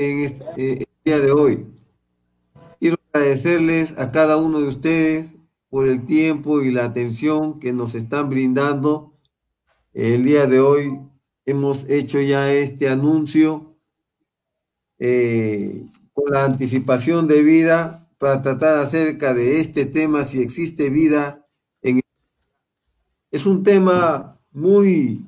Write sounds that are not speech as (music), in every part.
en este, el día de hoy. Quiero agradecerles a cada uno de ustedes por el tiempo y la atención que nos están brindando. El día de hoy hemos hecho ya este anuncio eh, con la anticipación de vida para tratar acerca de este tema, si existe vida en es un tema muy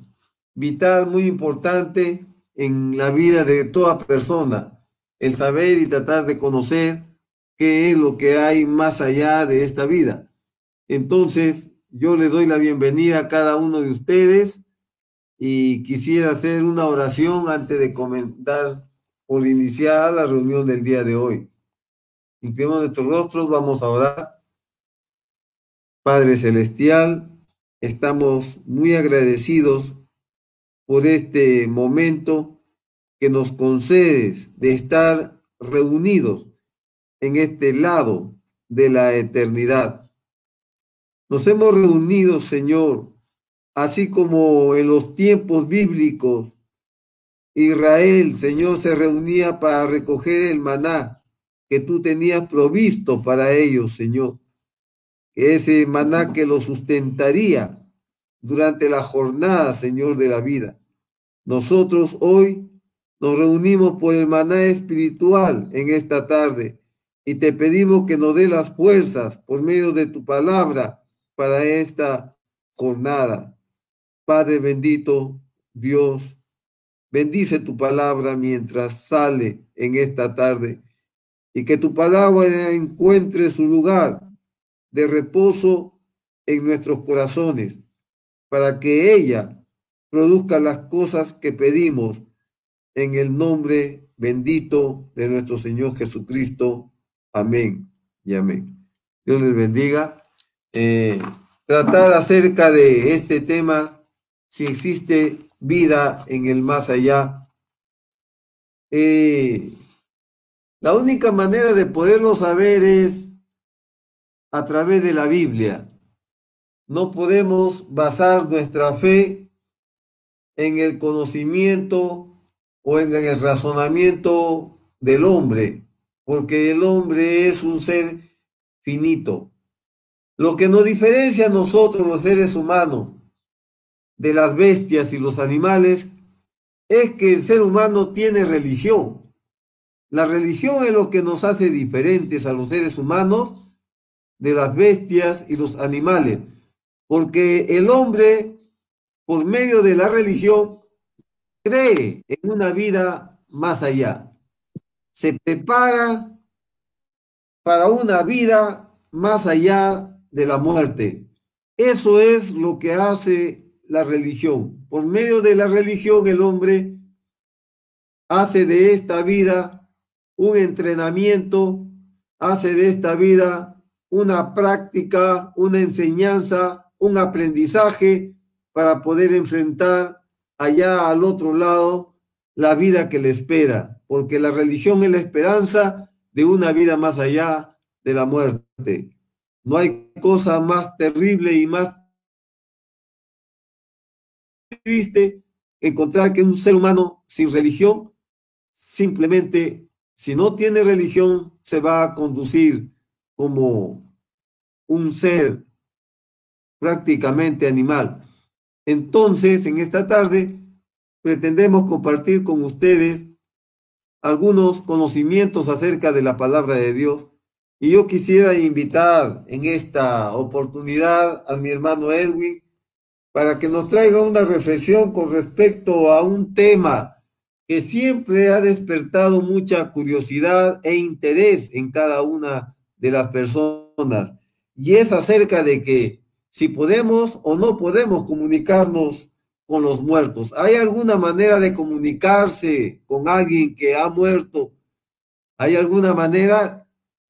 vital, muy importante en la vida de toda persona, el saber y tratar de conocer qué es lo que hay más allá de esta vida. Entonces, yo le doy la bienvenida a cada uno de ustedes y quisiera hacer una oración antes de comentar por iniciar la reunión del día de hoy. Inclinemos nuestros rostros, vamos a orar. Padre Celestial, estamos muy agradecidos por este momento que nos concedes de estar reunidos en este lado de la eternidad. Nos hemos reunido, Señor, así como en los tiempos bíblicos, Israel, Señor, se reunía para recoger el maná que tú tenías provisto para ellos, Señor. Ese maná que los sustentaría durante la jornada, Señor, de la vida. Nosotros hoy nos reunimos por el maná espiritual en esta tarde y te pedimos que nos dé las fuerzas por medio de tu palabra para esta jornada. Padre bendito, Dios, bendice tu palabra mientras sale en esta tarde y que tu palabra encuentre su lugar de reposo en nuestros corazones para que ella produzca las cosas que pedimos en el nombre bendito de nuestro Señor Jesucristo. Amén y amén. Dios les bendiga. Eh, tratar acerca de este tema, si existe vida en el más allá. Eh, la única manera de poderlo saber es a través de la Biblia. No podemos basar nuestra fe en el conocimiento o en el razonamiento del hombre, porque el hombre es un ser finito. Lo que nos diferencia a nosotros, los seres humanos, de las bestias y los animales, es que el ser humano tiene religión. La religión es lo que nos hace diferentes a los seres humanos de las bestias y los animales. Porque el hombre, por medio de la religión, cree en una vida más allá. Se prepara para una vida más allá de la muerte. Eso es lo que hace la religión. Por medio de la religión el hombre hace de esta vida un entrenamiento, hace de esta vida una práctica, una enseñanza un aprendizaje para poder enfrentar allá al otro lado la vida que le espera, porque la religión es la esperanza de una vida más allá de la muerte. No hay cosa más terrible y más triste encontrar que un ser humano sin religión, simplemente, si no tiene religión, se va a conducir como un ser prácticamente animal. Entonces, en esta tarde, pretendemos compartir con ustedes algunos conocimientos acerca de la palabra de Dios. Y yo quisiera invitar en esta oportunidad a mi hermano Edwin para que nos traiga una reflexión con respecto a un tema que siempre ha despertado mucha curiosidad e interés en cada una de las personas. Y es acerca de que si podemos o no podemos comunicarnos con los muertos. ¿Hay alguna manera de comunicarse con alguien que ha muerto? ¿Hay alguna manera?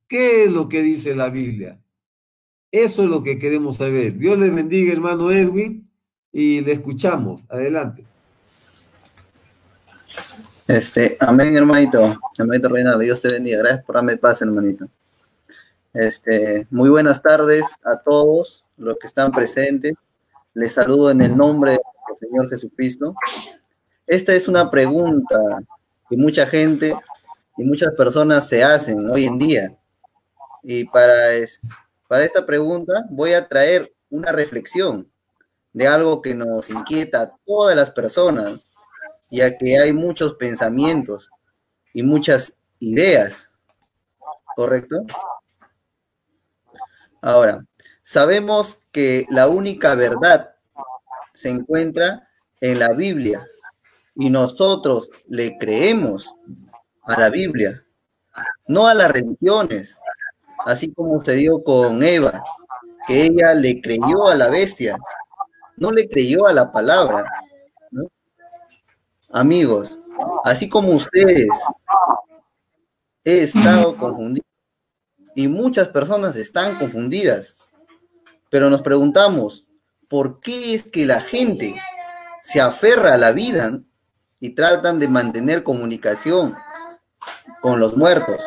¿Qué es lo que dice la Biblia? Eso es lo que queremos saber. Dios le bendiga, hermano Edwin, y le escuchamos. Adelante. Este, amén, hermanito. Hermanito Reinaldo, Dios te bendiga. Gracias por darme paz, hermanito. Este, muy buenas tardes a todos los que están presentes. Les saludo en el nombre del Señor Jesucristo. Esta es una pregunta que mucha gente y muchas personas se hacen hoy en día. Y para, para esta pregunta voy a traer una reflexión de algo que nos inquieta a todas las personas, ya que hay muchos pensamientos y muchas ideas, ¿correcto? Ahora, sabemos que la única verdad se encuentra en la Biblia y nosotros le creemos a la Biblia, no a las religiones, así como se dio con Eva, que ella le creyó a la bestia, no le creyó a la palabra. Amigos, así como ustedes, he estado (clears throat) confundido y muchas personas están confundidas, pero nos preguntamos, ¿por qué es que la gente se aferra a la vida y tratan de mantener comunicación con los muertos?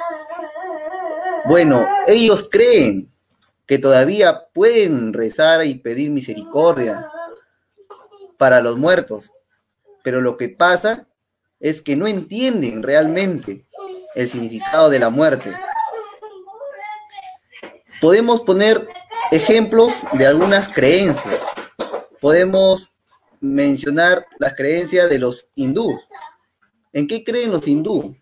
Bueno, ellos creen que todavía pueden rezar y pedir misericordia para los muertos, pero lo que pasa es que no entienden realmente el significado de la muerte. Podemos poner ejemplos de algunas creencias. Podemos mencionar las creencias de los hindúes. ¿En qué creen los hindúes?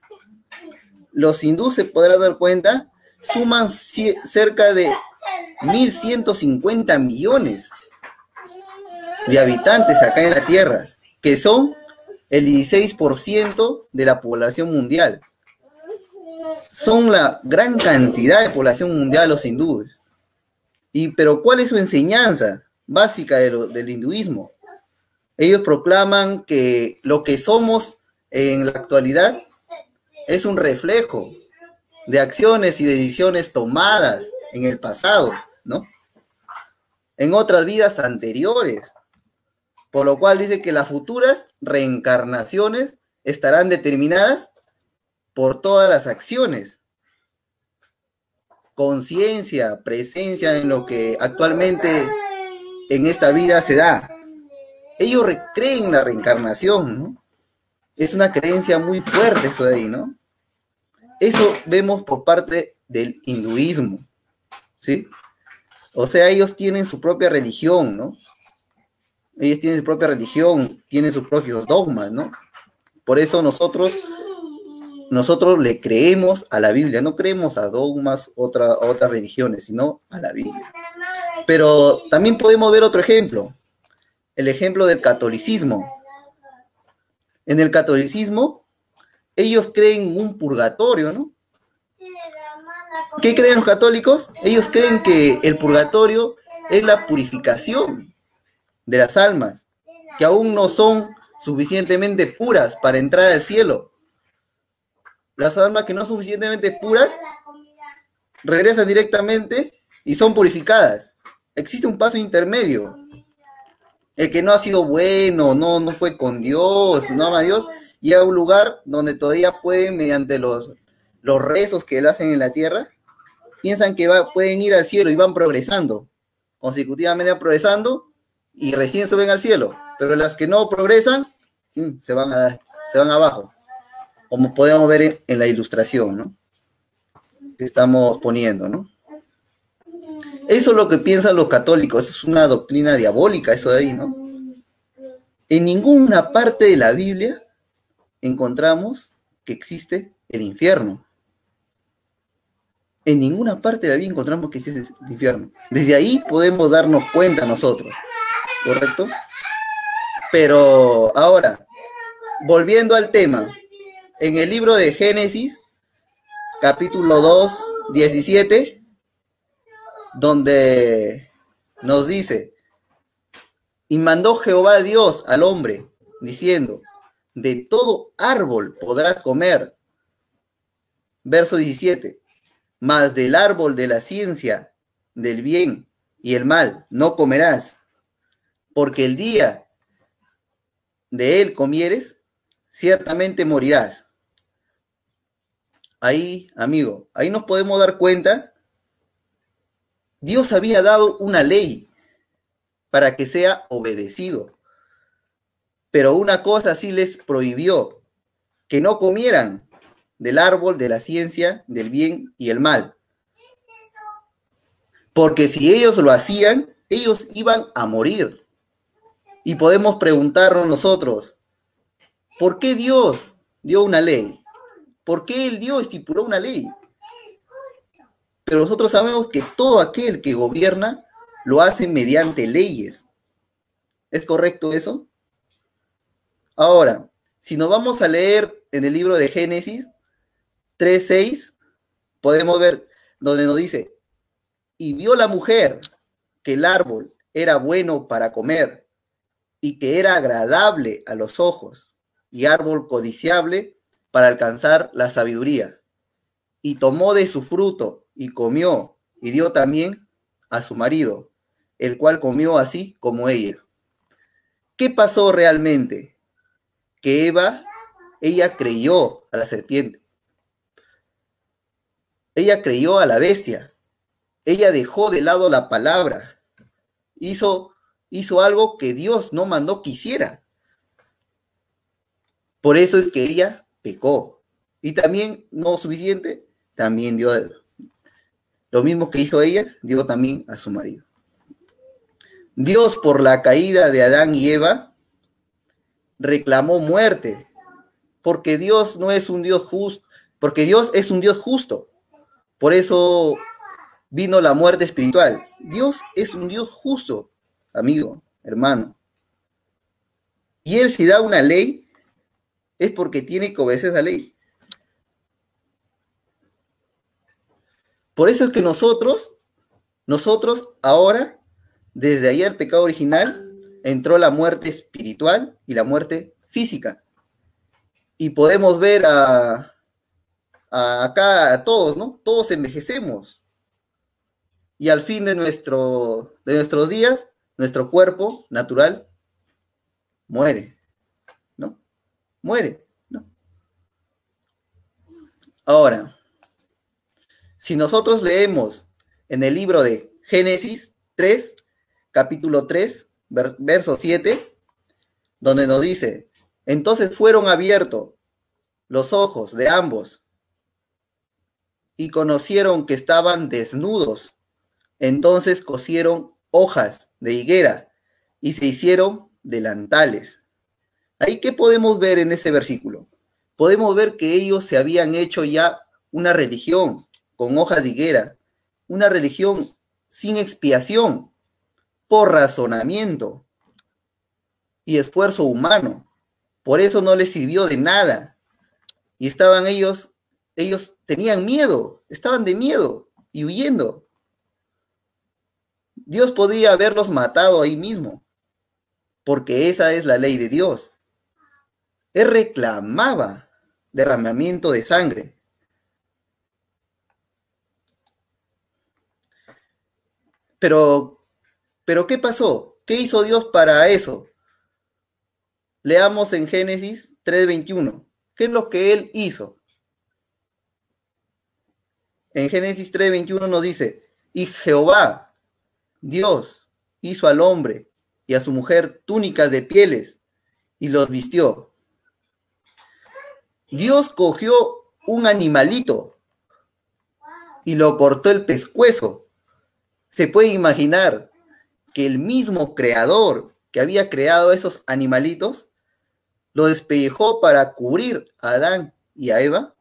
Los hindúes se podrán dar cuenta, suman cerca de 1.150 millones de habitantes acá en la Tierra, que son el 16% de la población mundial. Son la gran cantidad de población mundial los hindúes. Y, pero ¿cuál es su enseñanza básica del hinduismo? Ellos proclaman que lo que somos en la actualidad es un reflejo de acciones y decisiones tomadas en el pasado, ¿no? En otras vidas anteriores. Por lo cual dice que las futuras reencarnaciones estarán determinadas por todas las acciones conciencia, presencia en lo que actualmente en esta vida se da. Ellos creen la reencarnación, ¿no? Es una creencia muy fuerte eso de ahí, ¿no? Eso vemos por parte del hinduismo, ¿sí? O sea, ellos tienen su propia religión, ¿no? Ellos tienen su propia religión, tienen sus propios dogmas, ¿no? Por eso nosotros nosotros le creemos a la Biblia, no creemos a dogmas, otra, otras religiones, sino a la Biblia. Pero también podemos ver otro ejemplo, el ejemplo del catolicismo. En el catolicismo, ellos creen un purgatorio, ¿no? ¿Qué creen los católicos? Ellos creen que el purgatorio es la purificación de las almas, que aún no son suficientemente puras para entrar al cielo las almas que no son suficientemente puras regresan directamente y son purificadas. Existe un paso intermedio. El que no ha sido bueno, no, no fue con Dios, no ama a Dios, y a un lugar donde todavía pueden, mediante los, los rezos que lo hacen en la tierra, piensan que va, pueden ir al cielo y van progresando, consecutivamente progresando, y recién suben al cielo. Pero las que no progresan, mm, se van, a, se van abajo como podemos ver en, la ilustración, ¿no? Que estamos poniendo, ¿no? Eso es lo que piensan los católicos, es una doctrina diabólica, eso de ahí, ¿no? En ninguna parte de la Biblia encontramos que existe el infierno. En ninguna parte de la Biblia encontramos que existe el infierno. Desde ahí podemos darnos cuenta nosotros, ¿correcto? Pero ahora, volviendo al tema, en el libro de Génesis, capítulo 2, 17, donde nos dice, y mandó Jehová Dios al hombre, diciendo, de todo árbol podrás comer. Verso 17, mas del árbol de la ciencia, del bien y el mal, no comerás, porque el día de él comieres, ciertamente morirás. Ahí, amigo, ahí nos podemos dar cuenta, Dios había dado una ley para que sea obedecido. Pero una cosa sí les prohibió, que no comieran del árbol de la ciencia del bien y el mal. Porque si ellos lo hacían, ellos iban a morir. Y podemos preguntarnos nosotros, ¿por qué Dios dio una ley? ¿Por qué el Dios estipuló una ley? Pero nosotros sabemos que todo aquel que gobierna lo hace mediante leyes. ¿Es correcto eso? Ahora, si nos vamos a leer en el libro de Génesis 3.6, podemos ver donde nos dice, y vio la mujer que el árbol era bueno para comer y que era agradable a los ojos y árbol codiciable para alcanzar la sabiduría. Y tomó de su fruto y comió y dio también a su marido, el cual comió así como ella. ¿Qué pasó realmente? que Eva, ella creyó a la serpiente. Ella creyó a la bestia. Ella dejó de lado la palabra. Hizo, hizo algo que Dios no mandó que hiciera. Por eso es que ella pecó. Y también, no suficiente, también dio lo mismo que hizo ella, dio también a su marido. Dios por la caída de Adán y Eva reclamó muerte, porque Dios no es un Dios justo, porque Dios es un Dios justo. Por eso vino la muerte espiritual. Dios es un Dios justo, amigo, hermano. Y Él si da una ley, es porque tiene que obedecer esa ley. Por eso es que nosotros, nosotros ahora, desde ahí el pecado original, entró la muerte espiritual y la muerte física. Y podemos ver a, acá a todos, ¿no? Todos envejecemos. Y al fin de, nuestro, de nuestros días, nuestro cuerpo natural muere. Muere, ¿no? Ahora, si nosotros leemos en el libro de Génesis 3, capítulo 3, verso 7, donde nos dice, entonces fueron abiertos los ojos de ambos y conocieron que estaban desnudos. Entonces cosieron hojas de higuera y se hicieron delantales. Ahí, ¿qué podemos ver en ese versículo? Podemos ver que ellos se habían hecho ya una religión con hojas de higuera, una religión sin expiación, por razonamiento y esfuerzo humano. Por eso no les sirvió de nada. Y estaban ellos, ellos tenían miedo, estaban de miedo y huyendo. Dios podía haberlos matado ahí mismo, porque esa es la ley de Dios. Él reclamaba derramamiento de sangre. Pero pero ¿qué pasó? ¿Qué hizo Dios para eso? Leamos en Génesis 3:21. ¿Qué es lo que Él hizo? En Génesis 3:21 nos dice, y Jehová, Dios, hizo al hombre y a su mujer túnicas de pieles y los vistió. Dios cogió un animalito y lo cortó el pescuezo. Se puede imaginar que el mismo creador que había creado esos animalitos lo despellejó para cubrir a Adán y a Eva.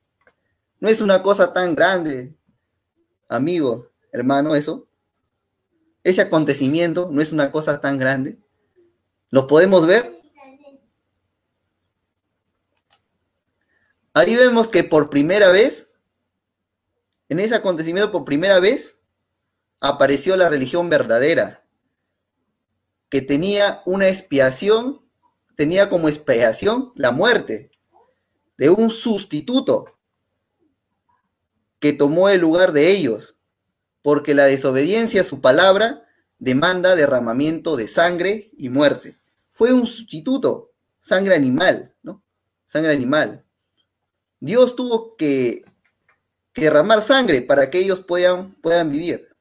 No es una cosa tan grande, amigo, hermano, eso. Ese acontecimiento no es una cosa tan grande. ¿Lo podemos ver? Ahí vemos que por primera vez, en ese acontecimiento por primera vez, apareció la religión verdadera, que tenía una expiación, tenía como expiación la muerte de un sustituto que tomó el lugar de ellos, porque la desobediencia a su palabra demanda derramamiento de sangre y muerte. Fue un sustituto, sangre animal, ¿no? Sangre animal. Dios tuvo que, derramar sangre para que ellos puedan, puedan vivir.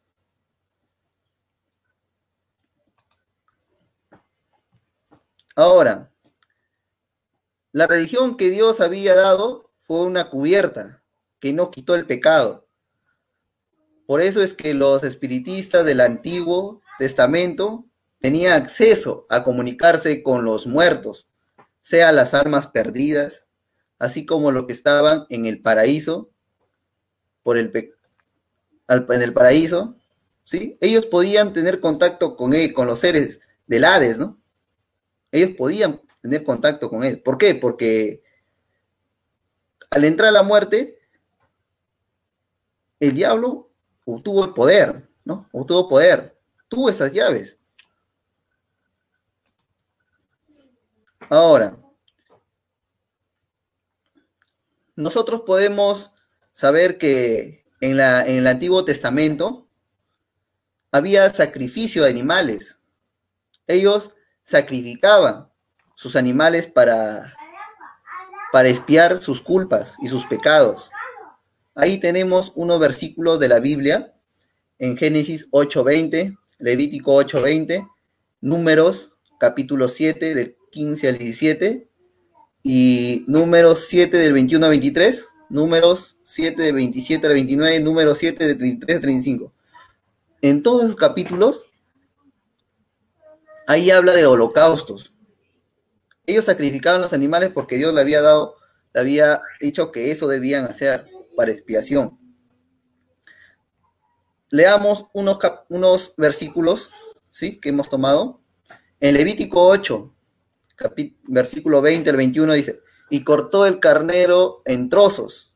Ahora, la religión que Dios había dado fue una cubierta que no quitó el pecado. Por eso es que los espiritistas del Antiguo Testamento tenían acceso a comunicarse con los muertos, sea las armas perdidas, así como lo que estaban en el paraíso, por el en el paraíso, ¿sí? Ellos podían tener contacto con él, con los seres del Hades, ¿no? Ellos podían tener contacto con él. ¿Por qué? Porque al entrar la muerte, el diablo obtuvo el poder, ¿no? Obtuvo poder, tuvo esas llaves. Ahora, nosotros podemos saber que en, la, en el Antiguo Testamento había sacrificio de animales. Ellos sacrificaban sus animales para, para espiar sus culpas y sus pecados. Ahí tenemos unos versículos de la Biblia en Génesis 8:20, Levítico 8:20, Números capítulo 7 del 15 al 17 y Números 7 del 21 al 23, Números 7 del 27 al 29, Números 7 del 33 al 35. En todos esos capítulos, ahí habla de holocaustos. Ellos sacrificaban los animales porque Dios le había dado, le había dicho que eso debían hacer para expiación. Leamos unos, unos versículos ¿sí? que hemos tomado. En Levítico 8, versículo 20 al 21 dice, y cortó el carnero en trozos,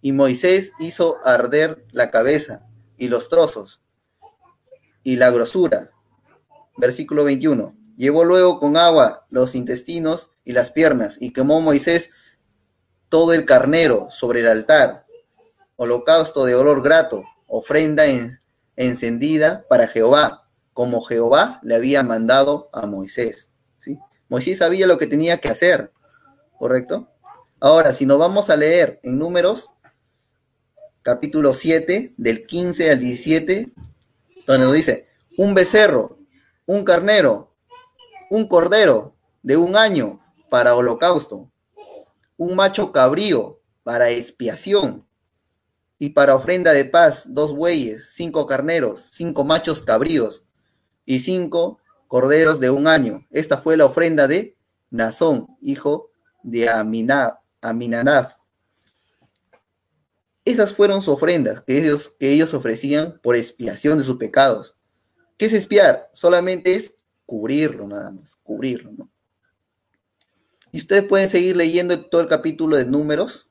y Moisés hizo arder la cabeza y los trozos y la grosura. Versículo 21. Llevó luego con agua los intestinos y las piernas, y quemó Moisés todo el carnero sobre el altar, holocausto de olor grato, ofrenda encendida para Jehová, como Jehová le había mandado a Moisés. Moisés sabía lo que tenía que hacer, ¿correcto? Ahora, si nos vamos a leer en números, capítulo 7, del 15 al 17, donde nos dice, un becerro, un carnero, un cordero de un año para holocausto, un macho cabrío para expiación, y para ofrenda de paz, dos bueyes, cinco carneros, cinco machos cabríos y cinco corderos de un año. Esta fue la ofrenda de Nazón, hijo de Aminadab. Esas fueron sus ofrendas que ellos, que ellos ofrecían por expiación de sus pecados. ¿Qué es espiar? Solamente es cubrirlo, nada más, cubrirlo, ¿no? Y ustedes pueden seguir leyendo todo el capítulo de números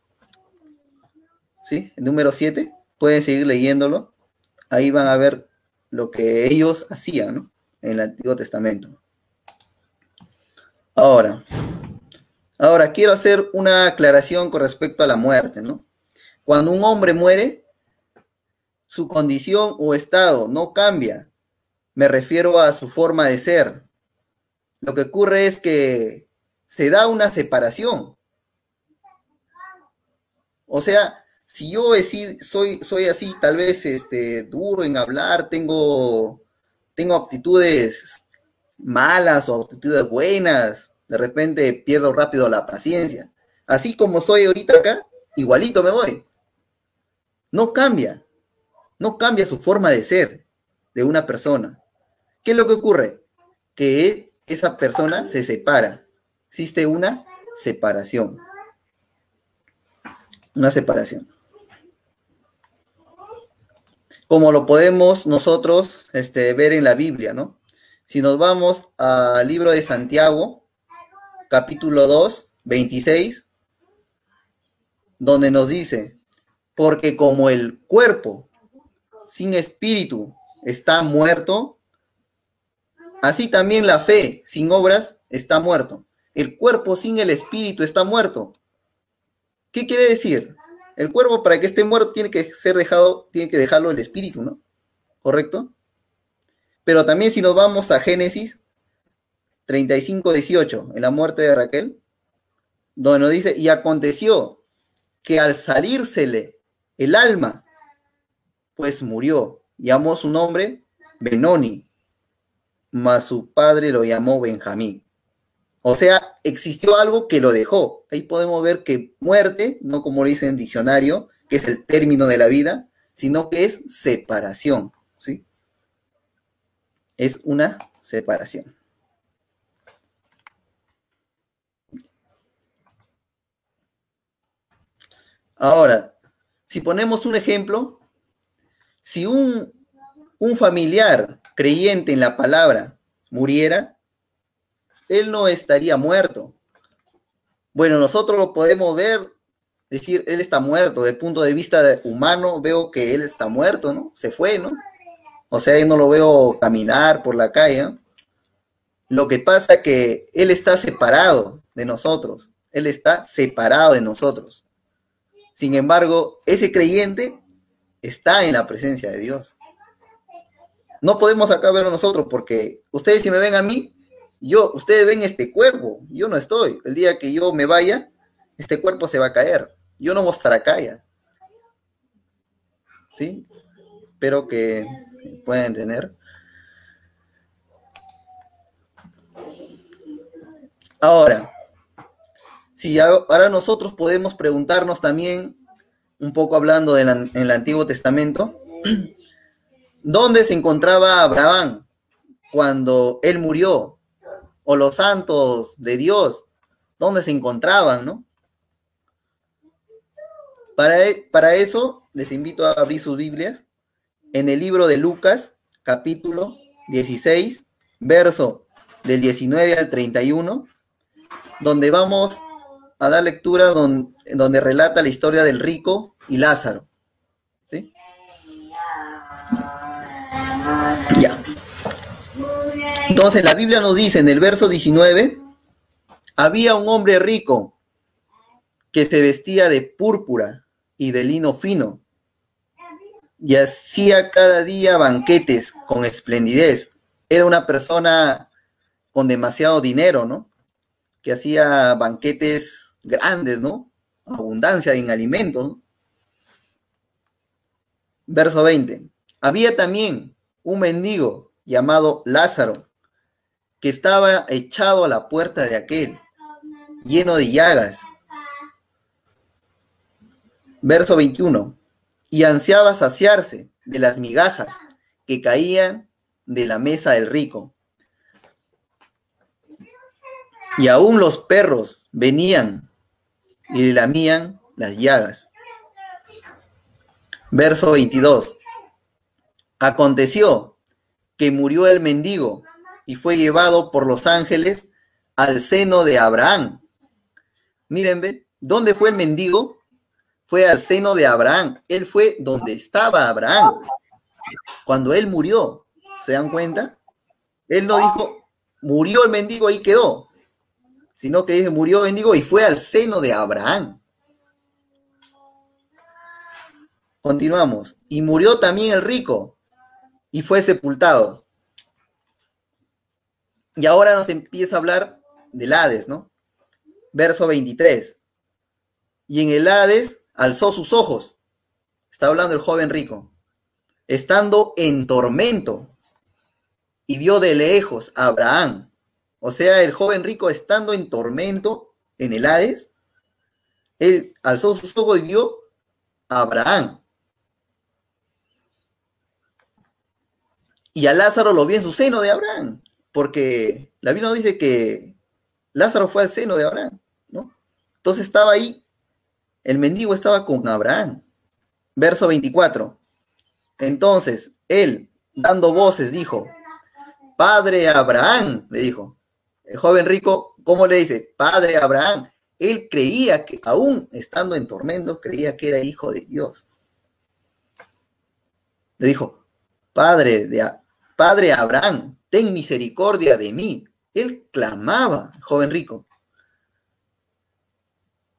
¿sí? El número 7, pueden seguir leyéndolo. Ahí van a ver lo que ellos hacían, ¿no? En el Antiguo Testamento. Ahora, ahora quiero hacer una aclaración con respecto a la muerte, ¿no? Cuando un hombre muere, su condición o estado no cambia. Me refiero a su forma de ser. Lo que ocurre es que se da una separación. O sea, si yo soy, soy así, tal vez este, duro en hablar, tengo, tengo aptitudes malas o aptitudes buenas, de repente pierdo rápido la paciencia. Así como soy ahorita acá, igualito me voy. No cambia, no cambia su forma de ser de una persona. ¿Qué es lo que ocurre? Que esa persona se separa. Existe una separación. Una separación como lo podemos nosotros este, ver en la Biblia, ¿no? Si nos vamos al libro de Santiago, capítulo 2, 26, donde nos dice, porque como el cuerpo sin espíritu está muerto, así también la fe sin obras está muerto. El cuerpo sin el espíritu está muerto. ¿Qué quiere decir? El cuerpo, para que esté muerto, tiene que ser dejado, tiene que dejarlo el espíritu, ¿no? ¿Correcto? Pero también si nos vamos a Génesis 35, 18, en la muerte de Raquel, donde nos dice, y aconteció que al salírsele el alma, pues murió. Llamó su nombre Benoni, mas su padre lo llamó Benjamín. O sea, existió algo que lo dejó. Ahí podemos ver que muerte, no como dice en diccionario, que es el término de la vida, sino que es separación, ¿sí? Es una separación. Ahora, si ponemos un ejemplo, si un, un familiar creyente en la palabra muriera, él no estaría muerto. Bueno, nosotros lo podemos ver, decir, él está muerto. Desde punto de vista humano, veo que él está muerto, ¿no? Se fue, ¿no? O sea, no lo veo caminar por la calle. Lo que pasa es que él está separado de nosotros. Él está separado de nosotros. Sin embargo, ese creyente está en la presencia de Dios. No podemos acá verlo nosotros porque ustedes si me ven a mí, yo, ustedes ven este cuerpo, yo no estoy. El día que yo me vaya, este cuerpo se va a caer. Yo no voy a estar acá ya. ¿Sí? Espero que puedan entender. Ahora, Sí, ahora nosotros podemos preguntarnos también, un poco hablando en el Antiguo Testamento, (clears throat) ¿dónde se encontraba Abraham cuando él murió? O los santos de Dios, ¿dónde se encontraban, no? Para, e, para eso, les invito a abrir sus Biblias en el libro de Lucas, capítulo 16, verso del 19 al 31, donde vamos a dar lectura donde, relata la historia del rico y Lázaro. ¿Sí? Ya. Entonces la Biblia nos dice en el verso 19, había un hombre rico que se vestía de púrpura y de lino fino y hacía cada día banquetes con esplendidez. Era una persona con demasiado dinero, ¿no? Que hacía banquetes grandes, ¿no? Abundancia en alimentos. Verso 20. Había también un mendigo llamado Lázaro, que estaba echado a la puerta de aquel, lleno de llagas. Verso 21. Y ansiaba saciarse de las migajas que caían de la mesa del rico. Y aún los perros venían y le lamían las llagas. Verso 22. Aconteció que murió el mendigo y fue llevado por los ángeles al seno de Abraham. Miren, ¿ve? ¿dónde fue el mendigo? Fue al seno de Abraham. Él fue donde estaba Abraham. Cuando él murió, ¿se dan cuenta? Él no dijo, murió el mendigo, ahí quedó sino que dice, murió bendigo y fue al seno de Abraham. Continuamos. Y murió también el rico y fue sepultado. Y ahora nos empieza a hablar del Hades, ¿no? Verso 23. Y en el Hades alzó sus ojos. Está hablando el joven rico. Estando en tormento. Y vio de lejos a Abraham o sea, el joven rico estando en tormento en el Hades, él alzó sus ojos y vio a Abraham. Y a Lázaro lo vio en su seno de Abraham, porque la Biblia dice que Lázaro fue al seno de Abraham, ¿no? Entonces estaba ahí, el mendigo estaba con Abraham. Verso 24. Entonces, él, dando voces, dijo, Padre Abraham, le dijo, el joven rico, ¿cómo le dice? Padre Abraham. Él creía que, aún estando en tormento, creía que era hijo de Dios. Le dijo, Padre, de, Padre Abraham, ten misericordia de mí. Él clamaba, joven rico.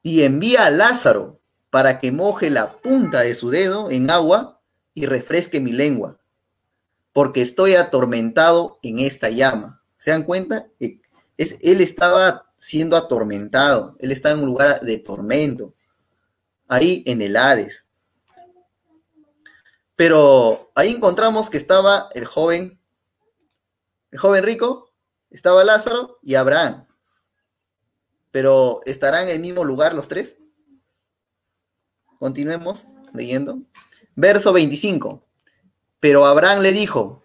Y envía a Lázaro para que moje la punta de su dedo en agua y refresque mi lengua, porque estoy atormentado en esta llama. ¿Se dan cuenta? él estaba siendo atormentado, él estaba en un lugar de tormento, ahí en el Hades. Pero ahí encontramos que estaba el joven, el joven rico, estaba Lázaro y Abraham. pero ¿estarán en el mismo lugar los tres? Continuemos leyendo. Verso 25. Pero Abraham le dijo,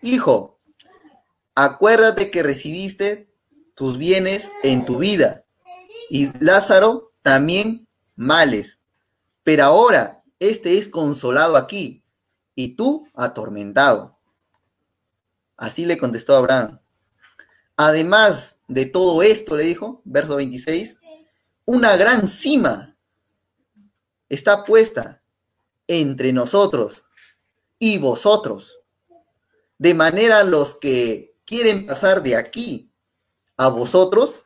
Hijo, acuérdate que recibiste tus bienes en tu vida y Lázaro también males. Pero ahora este es consolado aquí y tú atormentado. Así le contestó Abraham. Además de todo esto, le dijo, verso 26, una gran cima está puesta entre nosotros y vosotros, de manera los que quieren pasar de aquí a vosotros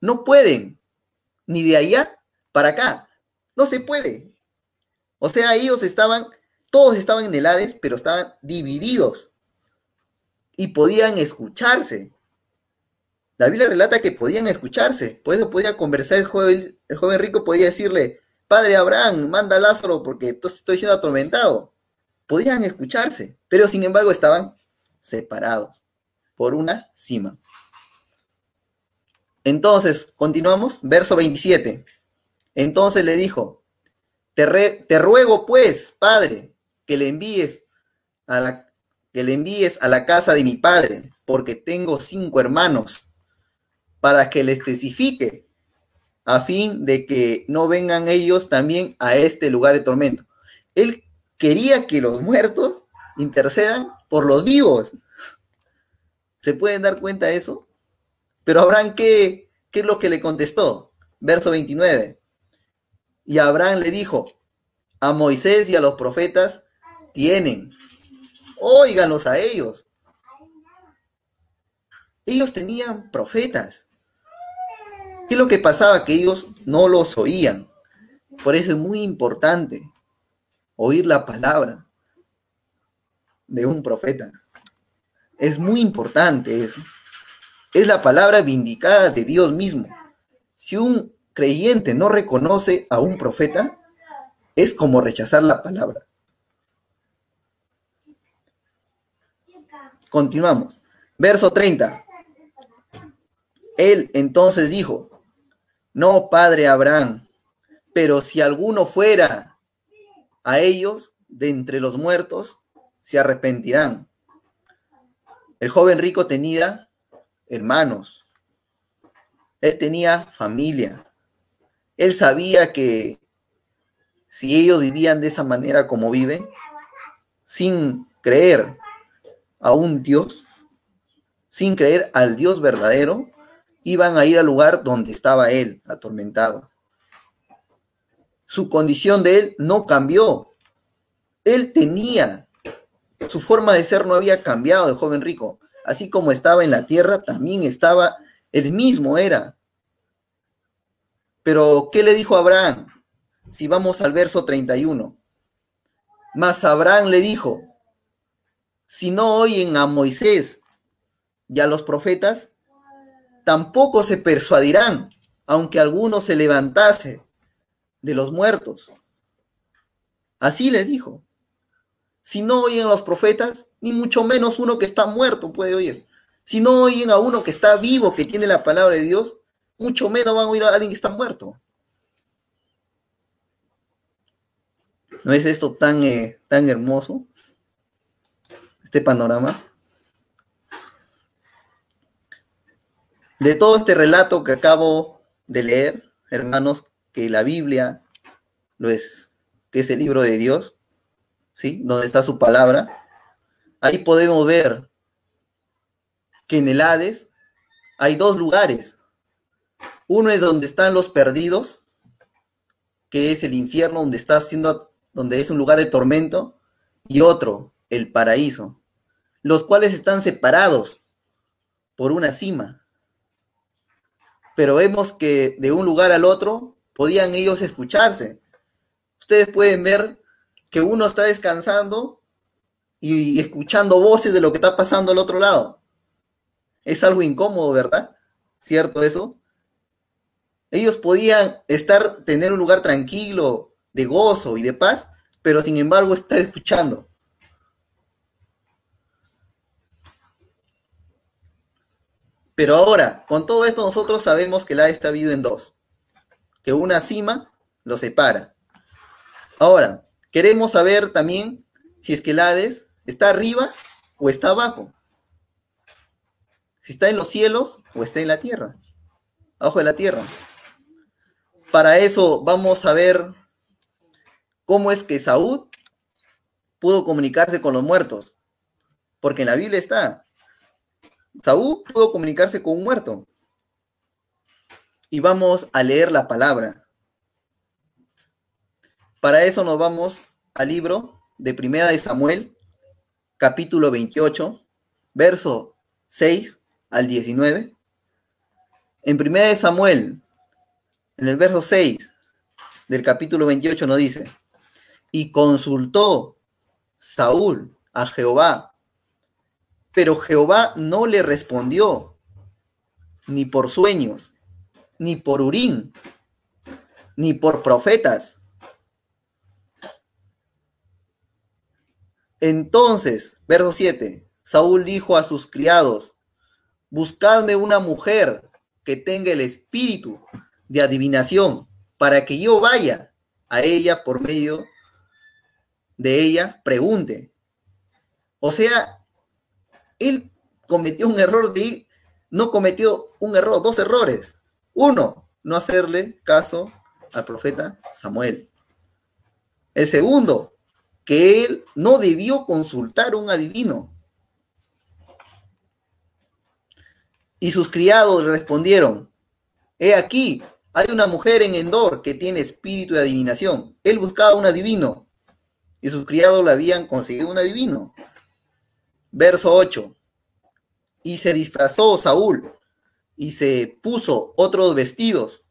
no pueden, ni de allá para acá, no se puede. O sea, ellos estaban, todos estaban en el Hades, pero estaban divididos y podían escucharse. La Biblia relata que podían escucharse, por eso podía conversar el joven, el joven rico, podía decirle, Padre Abraham, manda a Lázaro porque estoy siendo atormentado. Podían escucharse, pero sin embargo estaban separados por una cima. Entonces, continuamos, verso 27. Entonces le dijo, te, te ruego pues, Padre, que le envíes a la que le envíes a la casa de mi padre, porque tengo cinco hermanos, para que les testifique a fin de que no vengan ellos también a este lugar de tormento. Él quería que los muertos intercedan por los vivos. ¿Se pueden dar cuenta de eso? Pero Abraham, ¿qué, qué es lo que le contestó? Verso 29. Y Abraham le dijo, a Moisés y a los profetas tienen, óiganlos a ellos. Ellos tenían profetas. ¿Qué es lo que pasaba? Que ellos no los oían. Por eso es muy importante oír la palabra de un profeta. Es muy importante eso. Es la palabra vindicada de Dios mismo. Si un creyente no reconoce a un profeta, es como rechazar la palabra. Continuamos. Verso 30. Él entonces dijo, no, padre Abraham, pero si alguno fuera a ellos de entre los muertos, se arrepentirán. El joven rico tenía hermanos, él tenía familia, él sabía que si ellos vivían de esa manera como viven, sin creer a un Dios, sin creer al Dios verdadero, iban a ir al lugar donde estaba él, atormentado. Su condición de él no cambió. Él tenía, su forma de ser no había cambiado de joven rico. Así como estaba en la tierra, también estaba, el mismo era. Pero, ¿qué le dijo Abraham? Si vamos al verso 31. Mas Abraham le dijo, si no oyen a Moisés y a los profetas, tampoco se persuadirán, aunque alguno se levantase de los muertos. Así les dijo. Si no oyen a los profetas, ni mucho menos uno que está muerto puede oír. Si no oyen a uno que está vivo, que tiene la palabra de Dios, mucho menos van a oír a alguien que está muerto. ¿No es esto tan, eh, tan hermoso? Este panorama. De todo este relato que acabo de leer, hermanos, que la Biblia lo es, que es el libro de Dios, ¿sí? Donde está su palabra. Ahí podemos ver que en el Hades hay dos lugares. Uno es donde están los perdidos, que es el infierno donde está haciendo, donde es un lugar de tormento, y otro, el paraíso, los cuales están separados por una cima pero vemos que de un lugar al otro podían ellos escucharse. Ustedes pueden ver que uno está descansando y escuchando voces de lo que está pasando al otro lado. Es algo incómodo, ¿verdad? ¿Cierto eso? Ellos podían estar, tener un lugar tranquilo, de gozo y de paz, pero sin embargo estar escuchando. Pero ahora, con todo esto nosotros sabemos que el está dividido en dos, que una cima lo separa. Ahora, queremos saber también si es que el Hades está arriba o está abajo. Si está en los cielos o está en la tierra, abajo de la tierra. Para eso vamos a ver cómo es que Saúl pudo comunicarse con los muertos. Porque en la Biblia está, Saúl pudo comunicarse con un muerto. Y vamos a leer la palabra. Para eso nos vamos al libro de Primera de Samuel, capítulo 28, verso 6 al 19. En Primera de Samuel, en el verso 6 del capítulo 28 nos dice, y consultó Saúl a Jehová, pero Jehová no le respondió, ni por sueños, ni por Urín, ni por profetas. Entonces, verso 7, Saúl dijo a sus criados, buscadme una mujer que tenga el espíritu de adivinación, para que yo vaya a ella por medio de ella, pregunte. O sea, él cometió un error de, no cometió un error, dos errores. Uno, no hacerle caso al profeta Samuel. El segundo, que él no debió consultar a un adivino. Y sus criados respondieron, he aquí, hay una mujer en Endor que tiene espíritu de adivinación. Él buscaba un adivino y sus criados le habían conseguido un adivino. Verso 8. Y se disfrazó Saúl y se puso otros vestidos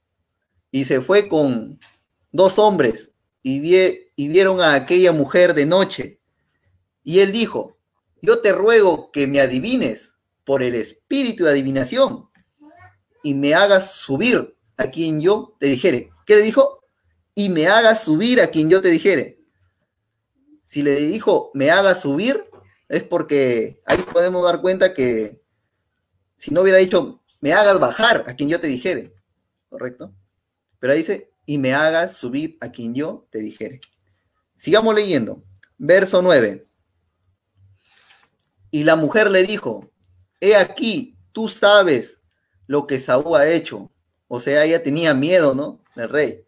y se fue con dos hombres y, y vieron a aquella mujer de noche. Y él dijo, yo te ruego que me adivines por el espíritu de adivinación y me hagas subir a quien yo te dijere. ¿Qué le dijo? Y me hagas subir a quien yo te dijere. Si le dijo, me hagas subir, es porque ahí podemos dar cuenta que si no hubiera dicho, me hagas bajar a quien yo te dijere, ¿correcto? Pero ahí dice, y me hagas subir a quien yo te dijere. Sigamos leyendo. Verso 9. Y la mujer le dijo, he aquí, tú sabes lo que Saúl ha hecho o sea, ella tenía miedo, ¿no? El rey.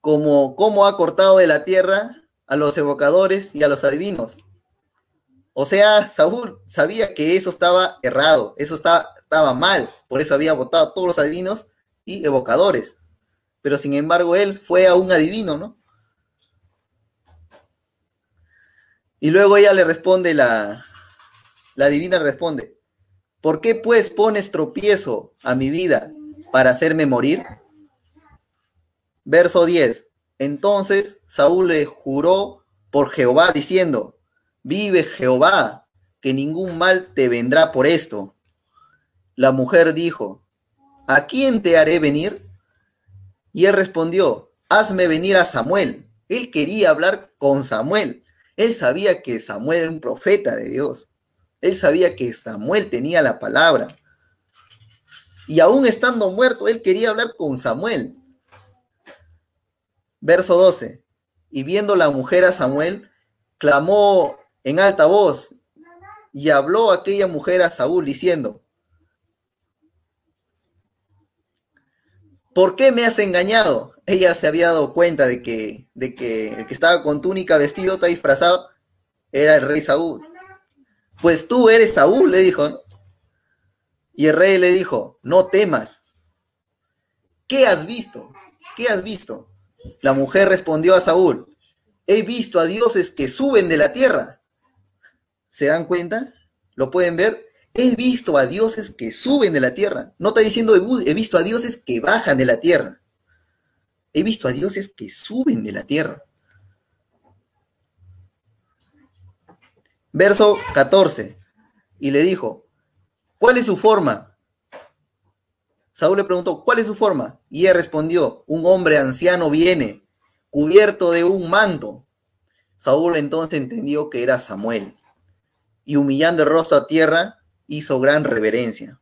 Como cómo ha cortado de la tierra a los evocadores y a los adivinos. O sea, Saúl sabía que eso estaba errado, eso estaba, mal, por eso había votado a todos los adivinos y evocadores. Pero sin embargo, él fue a un adivino, ¿no? Y luego ella le responde, la, la divina responde, ¿Por qué pues pones tropiezo a mi vida para hacerme morir? Verso 10. Entonces Saúl le juró por Jehová diciendo, vive Jehová, que ningún mal te vendrá por esto. La mujer dijo, ¿a quién te haré venir? Y él respondió, hazme venir a Samuel. Él quería hablar con Samuel. Él sabía que Samuel era un profeta de Dios. Él sabía que Samuel tenía la palabra. Y aún estando muerto, él quería hablar con Samuel. Verso 12. Y viendo la mujer a Samuel, clamó en alta voz y habló aquella mujer a Saúl diciendo, ¿por qué me has engañado? Ella se había dado cuenta de que, de que el que estaba con túnica vestido, está disfrazado, era el rey Saúl pues tú eres Saúl, le dijo. Y el rey le dijo, no temas. ¿Qué has visto? ¿Qué has visto? La mujer respondió a Saúl, he visto a dioses que suben de la tierra. ¿Se dan cuenta? ¿Lo pueden ver? He visto a dioses que suben de la tierra. No está diciendo he visto a dioses que bajan de la tierra. He visto a dioses que suben de la tierra. Verso 14. Y le dijo, ¿cuál es su forma? Saúl le preguntó, ¿cuál es su forma? Y ella respondió, un hombre anciano viene, cubierto de un manto. Saúl entonces entendió que era Samuel. Y humillando el rostro a tierra, hizo gran reverencia.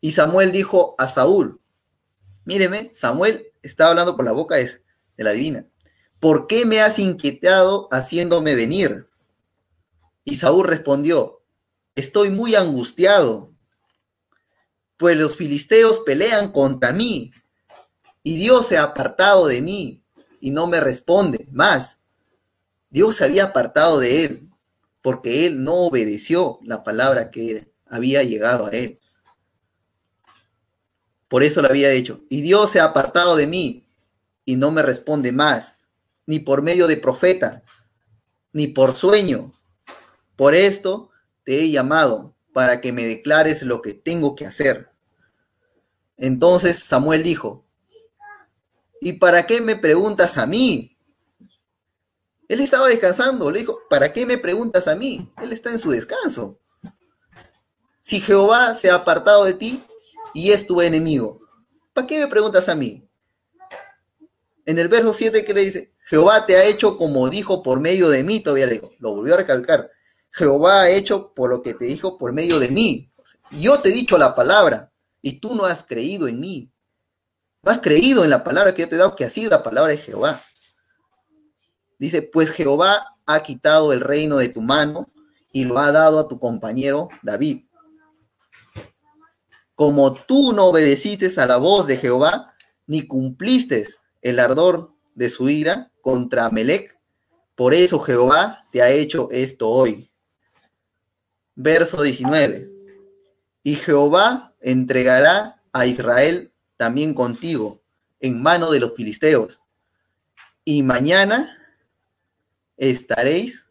Y Samuel dijo a Saúl, míreme, Samuel estaba hablando por la boca de, de la divina, ¿por qué me has inquietado haciéndome venir? Y Saúl respondió, estoy muy angustiado, pues los filisteos pelean contra mí, y Dios se ha apartado de mí y no me responde más. Dios se había apartado de él, porque él no obedeció la palabra que había llegado a él. Por eso lo había dicho. Y Dios se ha apartado de mí y no me responde más, ni por medio de profeta, ni por sueño. Por esto te he llamado, para que me declares lo que tengo que hacer. Entonces Samuel dijo, ¿y para qué me preguntas a mí? Él estaba descansando, le dijo, ¿para qué me preguntas a mí? Él está en su descanso. Si Jehová se ha apartado de ti y es tu enemigo, ¿para qué me preguntas a mí? En el verso 7 que le dice, Jehová te ha hecho como dijo por medio de mí, todavía le digo, lo volvió a recalcar, Jehová ha hecho por lo que te dijo por medio de mí. Yo te he dicho la palabra y tú no has creído en mí. No has creído en la palabra que yo te he dado, que ha sido la palabra de Jehová. Dice, pues Jehová ha quitado el reino de tu mano y lo ha dado a tu compañero David. Como tú no obedeciste a la voz de Jehová, ni cumpliste el ardor de su ira contra Melech, por eso Jehová te ha hecho esto hoy verso 19. Y Jehová entregará a Israel también contigo en mano de los filisteos. Y mañana estaréis,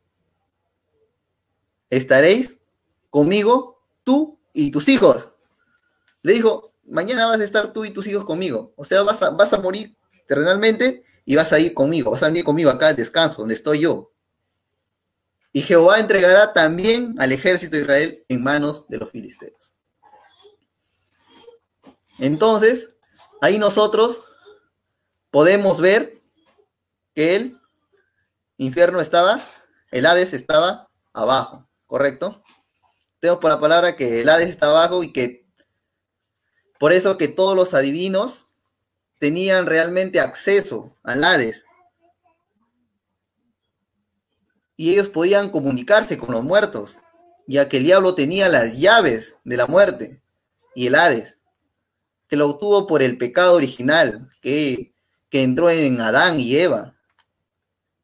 estaréis conmigo, tú y tus hijos. Le dijo, mañana vas a estar tú y tus hijos conmigo. O sea, vas a, vas a morir terrenalmente y vas a ir conmigo, vas a venir conmigo acá al descanso, donde estoy yo. Y Jehová entregará también al ejército de Israel en manos de los filisteos. Entonces, ahí nosotros podemos ver que el infierno estaba, el Hades estaba abajo, ¿correcto? Tengo por la palabra que el Hades está abajo y que por eso que todos los adivinos tenían realmente acceso al Hades. y ellos podían comunicarse con los muertos, ya que el diablo tenía las llaves de la muerte y el Hades, que lo obtuvo por el pecado original que, que entró en Adán y Eva,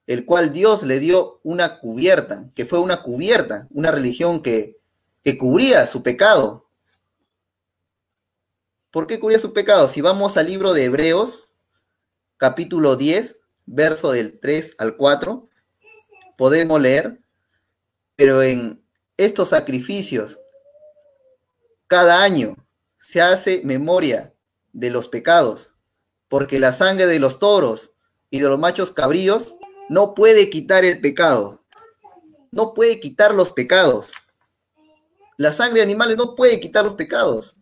el cual Dios le dio una cubierta, que fue una cubierta, una religión que, que cubría su pecado. ¿Por qué cubría su pecado? Si vamos al libro de Hebreos, capítulo 10, verso del 3 al 4, podemos leer, pero en estos sacrificios, cada año se hace memoria de los pecados, porque la sangre de los toros y de los machos cabríos no puede quitar el pecado, no puede quitar los pecados. La sangre de animales no puede quitar los pecados.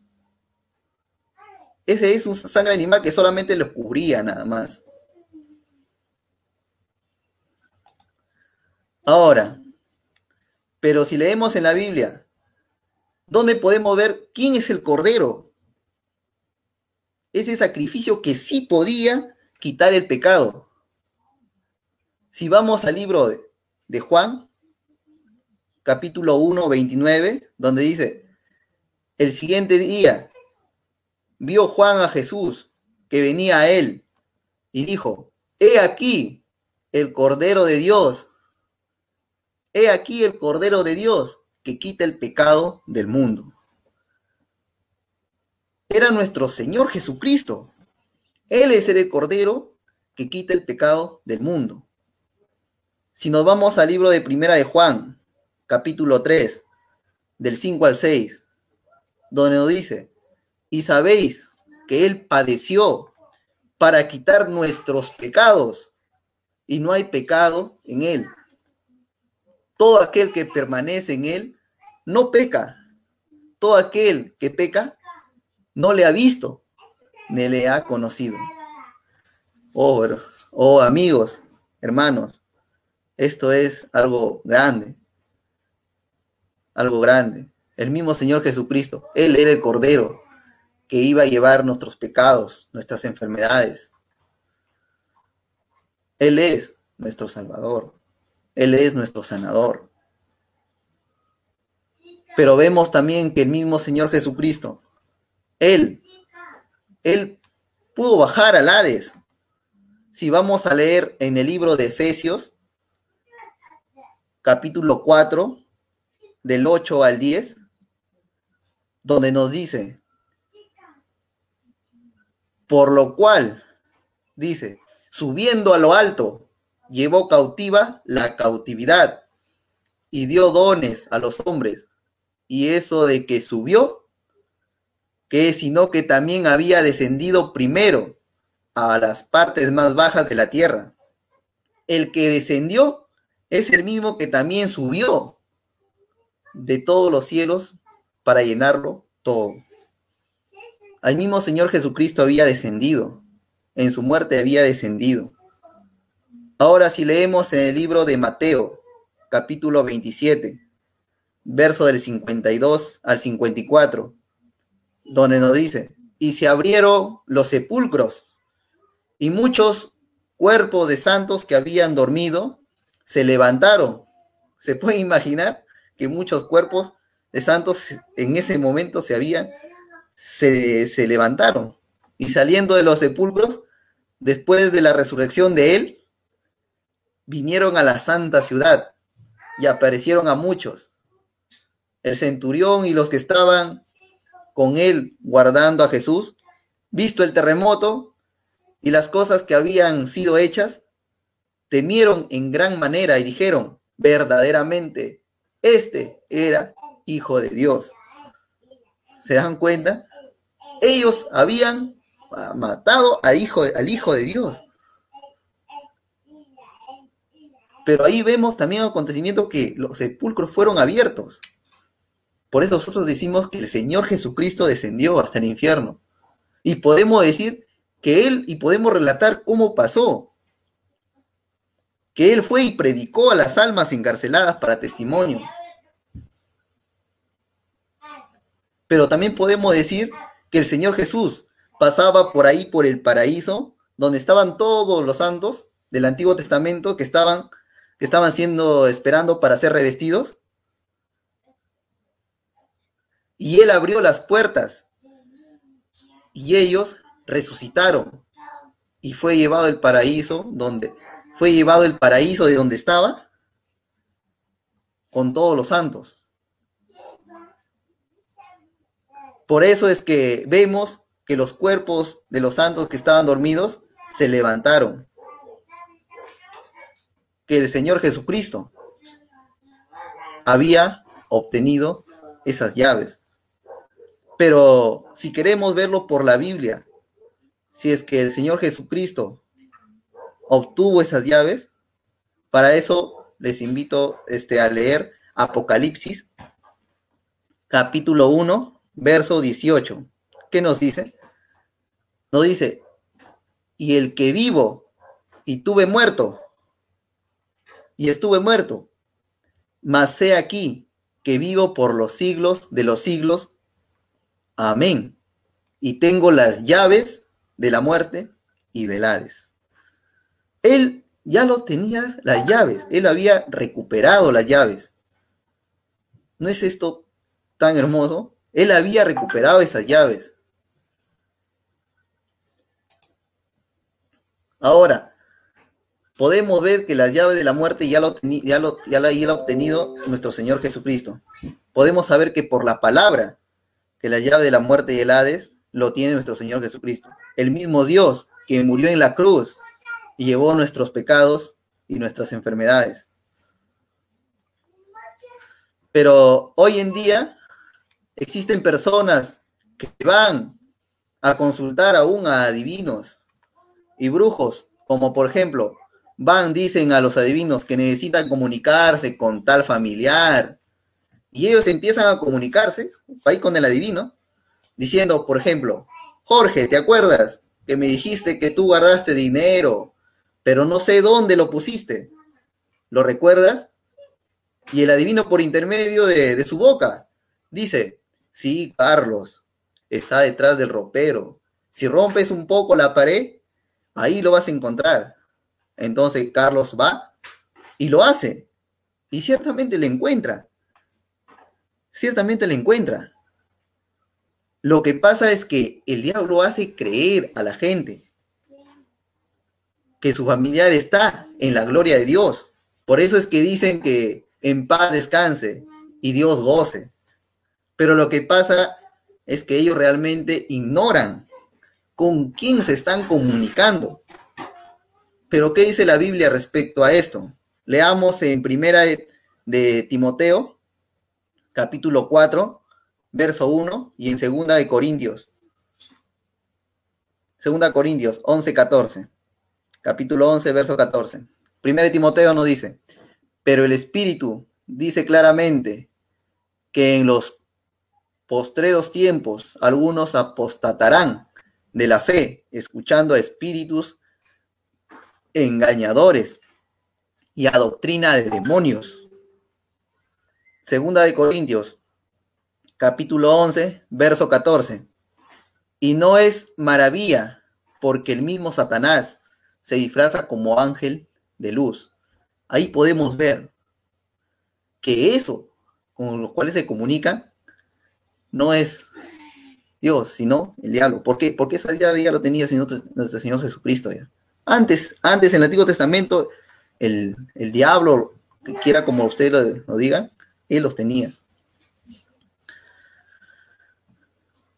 Ese es un sangre animal que solamente lo cubría nada más. Ahora, pero si leemos en la Biblia, ¿dónde podemos ver quién es el Cordero? Ese sacrificio que sí podía quitar el pecado. Si vamos al libro de, Juan, capítulo 1, 29, donde dice, el siguiente día vio Juan a Jesús que venía a él y dijo, he aquí el Cordero de Dios He aquí el Cordero de Dios que quita el pecado del mundo. Era nuestro Señor Jesucristo. Él es el Cordero que quita el pecado del mundo. Si nos vamos al libro de Primera de Juan, capítulo 3, del 5 al 6, donde nos dice, y sabéis que Él padeció para quitar nuestros pecados, y no hay pecado en Él todo aquel que permanece en él no peca. Todo aquel que peca no le ha visto ni le ha conocido. Oh, oh amigos, hermanos, esto es algo grande. Algo grande. el mismo Señor Jesucristo. Él era el Cordero que iba a llevar nuestros pecados, nuestras enfermedades. Él es nuestro Salvador. Él es nuestro sanador. Pero vemos también que el mismo Señor Jesucristo, Él, Él pudo bajar al Hades. Si vamos a leer en el libro de Efesios, capítulo 4, del 8 al 10, donde nos dice, por lo cual, dice, subiendo a lo alto, llevó cautiva la cautividad y dio dones a los hombres. Y eso de que subió, que sino que también había descendido primero a las partes más bajas de la tierra. El que descendió es el mismo que también subió de todos los cielos para llenarlo todo. Al mismo Señor Jesucristo había descendido, en su muerte había descendido. Ahora si leemos en el libro de Mateo, capítulo 27, verso del 52 al 54, donde nos dice, y se abrieron los sepulcros, y muchos cuerpos de santos que habían dormido se levantaron. Se puede imaginar que muchos cuerpos de santos en ese momento se habían se, levantaron y saliendo de los sepulcros, después de la resurrección de él, vinieron a la santa ciudad y aparecieron a muchos. El centurión y los que estaban con él guardando a Jesús, visto el terremoto y las cosas que habían sido hechas, temieron en gran manera y dijeron, verdaderamente, este era hijo de Dios. ¿Se dan cuenta? Ellos habían matado al hijo, al hijo de Dios. Pero ahí vemos también un acontecimiento que los sepulcros fueron abiertos. Por eso nosotros decimos que el Señor Jesucristo descendió hasta el infierno. Y podemos decir que Él, y podemos relatar cómo pasó. Que Él fue y predicó a las almas encarceladas para testimonio. Pero también podemos decir que el Señor Jesús pasaba por ahí, por el paraíso, donde estaban todos los santos del Antiguo Testamento que estaban, que estaban siendo, esperando para ser revestidos. Y Él abrió las puertas y ellos resucitaron y fue llevado el paraíso donde fue llevado el paraíso de donde estaba con todos los santos. Por eso es que vemos que los cuerpos de los santos que estaban dormidos se levantaron. Que el Señor Jesucristo había obtenido esas llaves. Pero si queremos verlo por la Biblia, si es que el Señor Jesucristo obtuvo esas llaves, para eso les invito este, a leer Apocalipsis, capítulo 1, verso 18. ¿Qué nos dice? Nos dice, y el que vivo y tuve muerto, y estuve muerto, mas sé aquí que vivo por los siglos de los siglos. Amén. Y tengo las llaves de la muerte y del Hades. Él ya lo tenía las llaves, él había recuperado las llaves. ¿No es esto tan hermoso? Él había recuperado esas llaves. Ahora, podemos ver que las llaves de la muerte ya lo, ya lo, ya la, ha obtenido nuestro Señor Jesucristo. Podemos saber que por la palabra, que la llave de la muerte y el Hades lo tiene nuestro Señor Jesucristo. El mismo Dios que murió en la cruz y llevó nuestros pecados y nuestras enfermedades. Pero hoy en día Existen personas que van a consultar aún a adivinos y brujos, como por ejemplo, van, dicen a los adivinos que necesitan comunicarse con tal familiar, y ellos empiezan a comunicarse ahí con el adivino, diciendo, por ejemplo, Jorge, ¿te acuerdas que me dijiste que tú guardaste dinero, pero no sé dónde lo pusiste? ¿Lo recuerdas? Y el adivino por intermedio de, su boca Dice, sí, Carlos, está detrás del ropero. Si rompes un poco la pared, ahí lo vas a encontrar. Entonces Carlos va y lo hace. Y ciertamente le encuentra. Ciertamente le encuentra. Lo que pasa es que el diablo hace creer a la gente que su familiar está en la gloria de Dios. Por eso es que dicen que en paz descanse y Dios goce. Pero lo que pasa es que ellos realmente ignoran con quién se están comunicando. Pero ¿qué dice la Biblia respecto a esto? Leamos en primera de, Timoteo, capítulo 4, verso 1, y en segunda de Corintios. Segunda Corintios 11, 14. Capítulo 11, verso 14. Primera de Timoteo nos dice, pero el Espíritu dice claramente que en los postreros tiempos algunos apostatarán de la fe, escuchando a espíritus engañadores y a doctrina de demonios. Segunda de Corintios, capítulo 11, verso 14. Y no es maravilla, porque el mismo Satanás se disfraza como ángel de luz. Ahí podemos ver que eso con los cuales se comunica no es Dios, sino el diablo. ¿Por qué? Porque esa llave ya lo tenía nuestro Señor Jesucristo ya. Antes, antes en el Antiguo Testamento, el, diablo, quiera como usted lo, lo diga, él los tenía.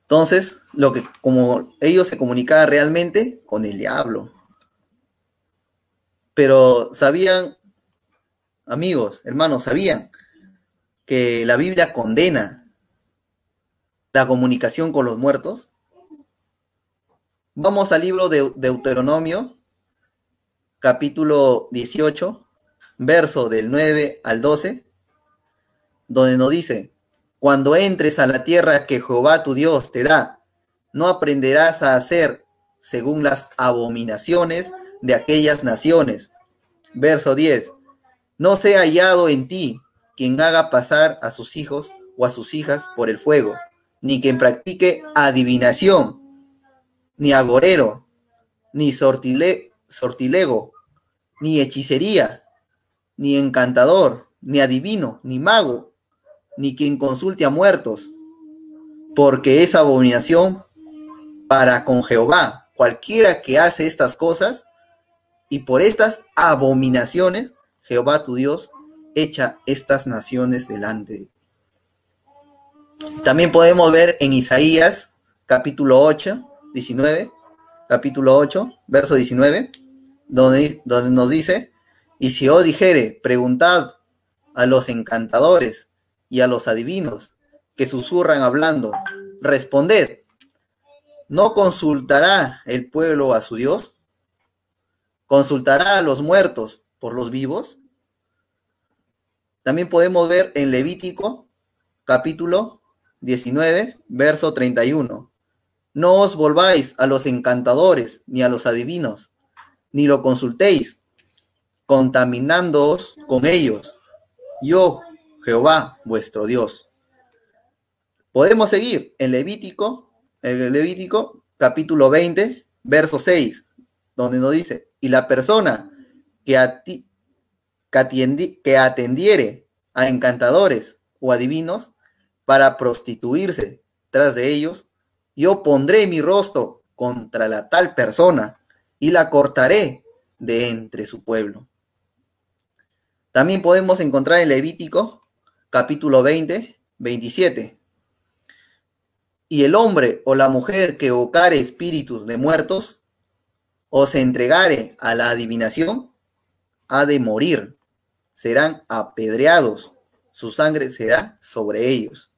Entonces, lo que, como ellos se comunicaban realmente con el diablo. Pero sabían, amigos, hermanos, sabían que la Biblia condena la comunicación con los muertos. Vamos al libro de Deuteronomio, capítulo 18, verso del 9 al 12, donde nos dice, cuando entres a la tierra que Jehová tu Dios te da, no aprenderás a hacer según las abominaciones de aquellas naciones. Verso 10, no sea hallado en ti quien haga pasar a sus hijos o a sus hijas por el fuego ni quien practique adivinación, ni agorero, ni sortilego, ni hechicería, ni encantador, ni adivino, ni mago, ni quien consulte a muertos, porque es abominación para con Jehová. Cualquiera que hace estas cosas, y por estas abominaciones, Jehová tu Dios echa estas naciones delante de ti. También podemos ver en Isaías capítulo 8, 19, capítulo 8, verso 19, donde, donde nos dice, y si os dijere, preguntad a los encantadores y a los adivinos que susurran hablando, responded, ¿no consultará el pueblo a su Dios? ¿Consultará a los muertos por los vivos? También podemos ver en Levítico capítulo 19, verso 31. No os volváis a los encantadores ni a los adivinos, ni lo consultéis, contaminándoos con ellos. Yo, Jehová, vuestro Dios. Podemos seguir en Levítico, en Levítico capítulo 20, verso 6, donde nos dice, y la persona que, a ti, que atendiere a encantadores o adivinos, para prostituirse tras de ellos, yo pondré mi rostro contra la tal persona y la cortaré de entre su pueblo. También podemos encontrar en Levítico capítulo 20, 27. Y el hombre o la mujer que evocare espíritus de muertos o se entregare a la adivinación, ha de morir, serán apedreados, su sangre será sobre ellos.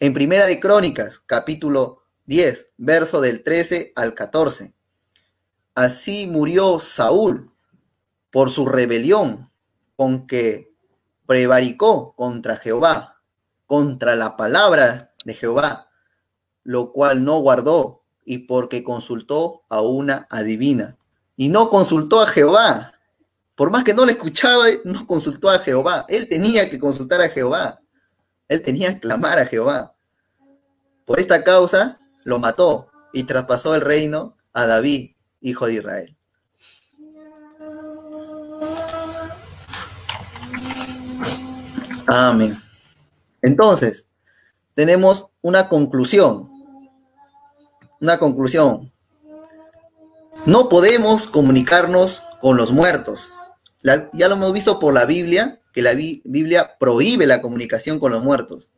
En Primera de Crónicas, capítulo 10, verso del 13 al 14. Así murió Saúl por su rebelión con que prevaricó contra Jehová, contra la palabra de Jehová, lo cual no guardó y porque consultó a una adivina. Y no consultó a Jehová. Por más que no le escuchaba, no consultó a Jehová. Él tenía que consultar a Jehová. Él tenía que clamar a Jehová. Por esta causa lo mató y traspasó el reino a David, hijo de Israel. Amén. Entonces, tenemos una conclusión. Una conclusión. No podemos comunicarnos con los muertos. ya lo hemos visto por la Biblia, que la Biblia prohíbe la comunicación con los muertos.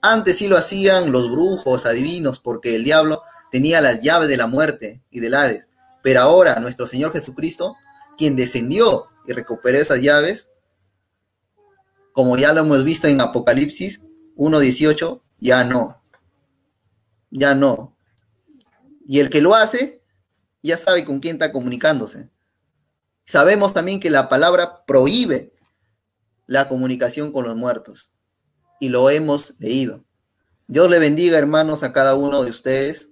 Antes sí lo hacían los brujos, adivinos, porque el diablo tenía las llaves de la muerte y del Hades. Pero ahora nuestro Señor Jesucristo, quien descendió y recuperó esas llaves, como ya lo hemos visto en Apocalipsis 1.18, ya no. Ya no. Y el que lo hace, ya sabe con quién está comunicándose. Sabemos también que la palabra prohíbe la comunicación con los muertos. Y lo hemos leído. Dios le bendiga, hermanos, a cada uno de ustedes.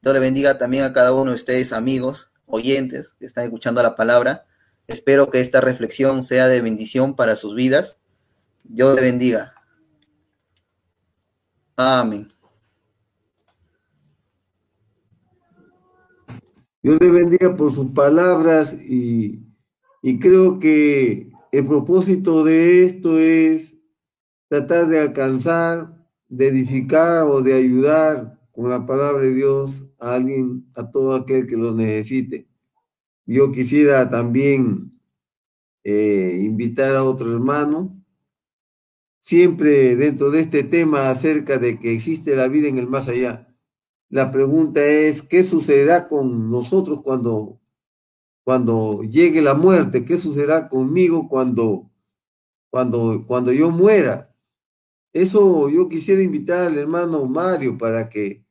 Dios le bendiga también a cada uno de ustedes, amigos, oyentes que están escuchando la palabra. Espero que esta reflexión sea de bendición para sus vidas. Dios le bendiga. Amén. Dios le bendiga por sus palabras y, y creo que el propósito de esto es tratar de alcanzar, de edificar o de ayudar con la palabra de Dios a alguien, a todo aquel que lo necesite. Yo quisiera también eh, invitar a otro hermano, siempre dentro de este tema acerca de que existe la vida en el más allá. La pregunta es, ¿qué sucederá con nosotros cuando, cuando llegue la muerte? ¿Qué sucederá conmigo cuando, cuando, cuando yo muera? Eso yo quisiera invitar al hermano Mario para que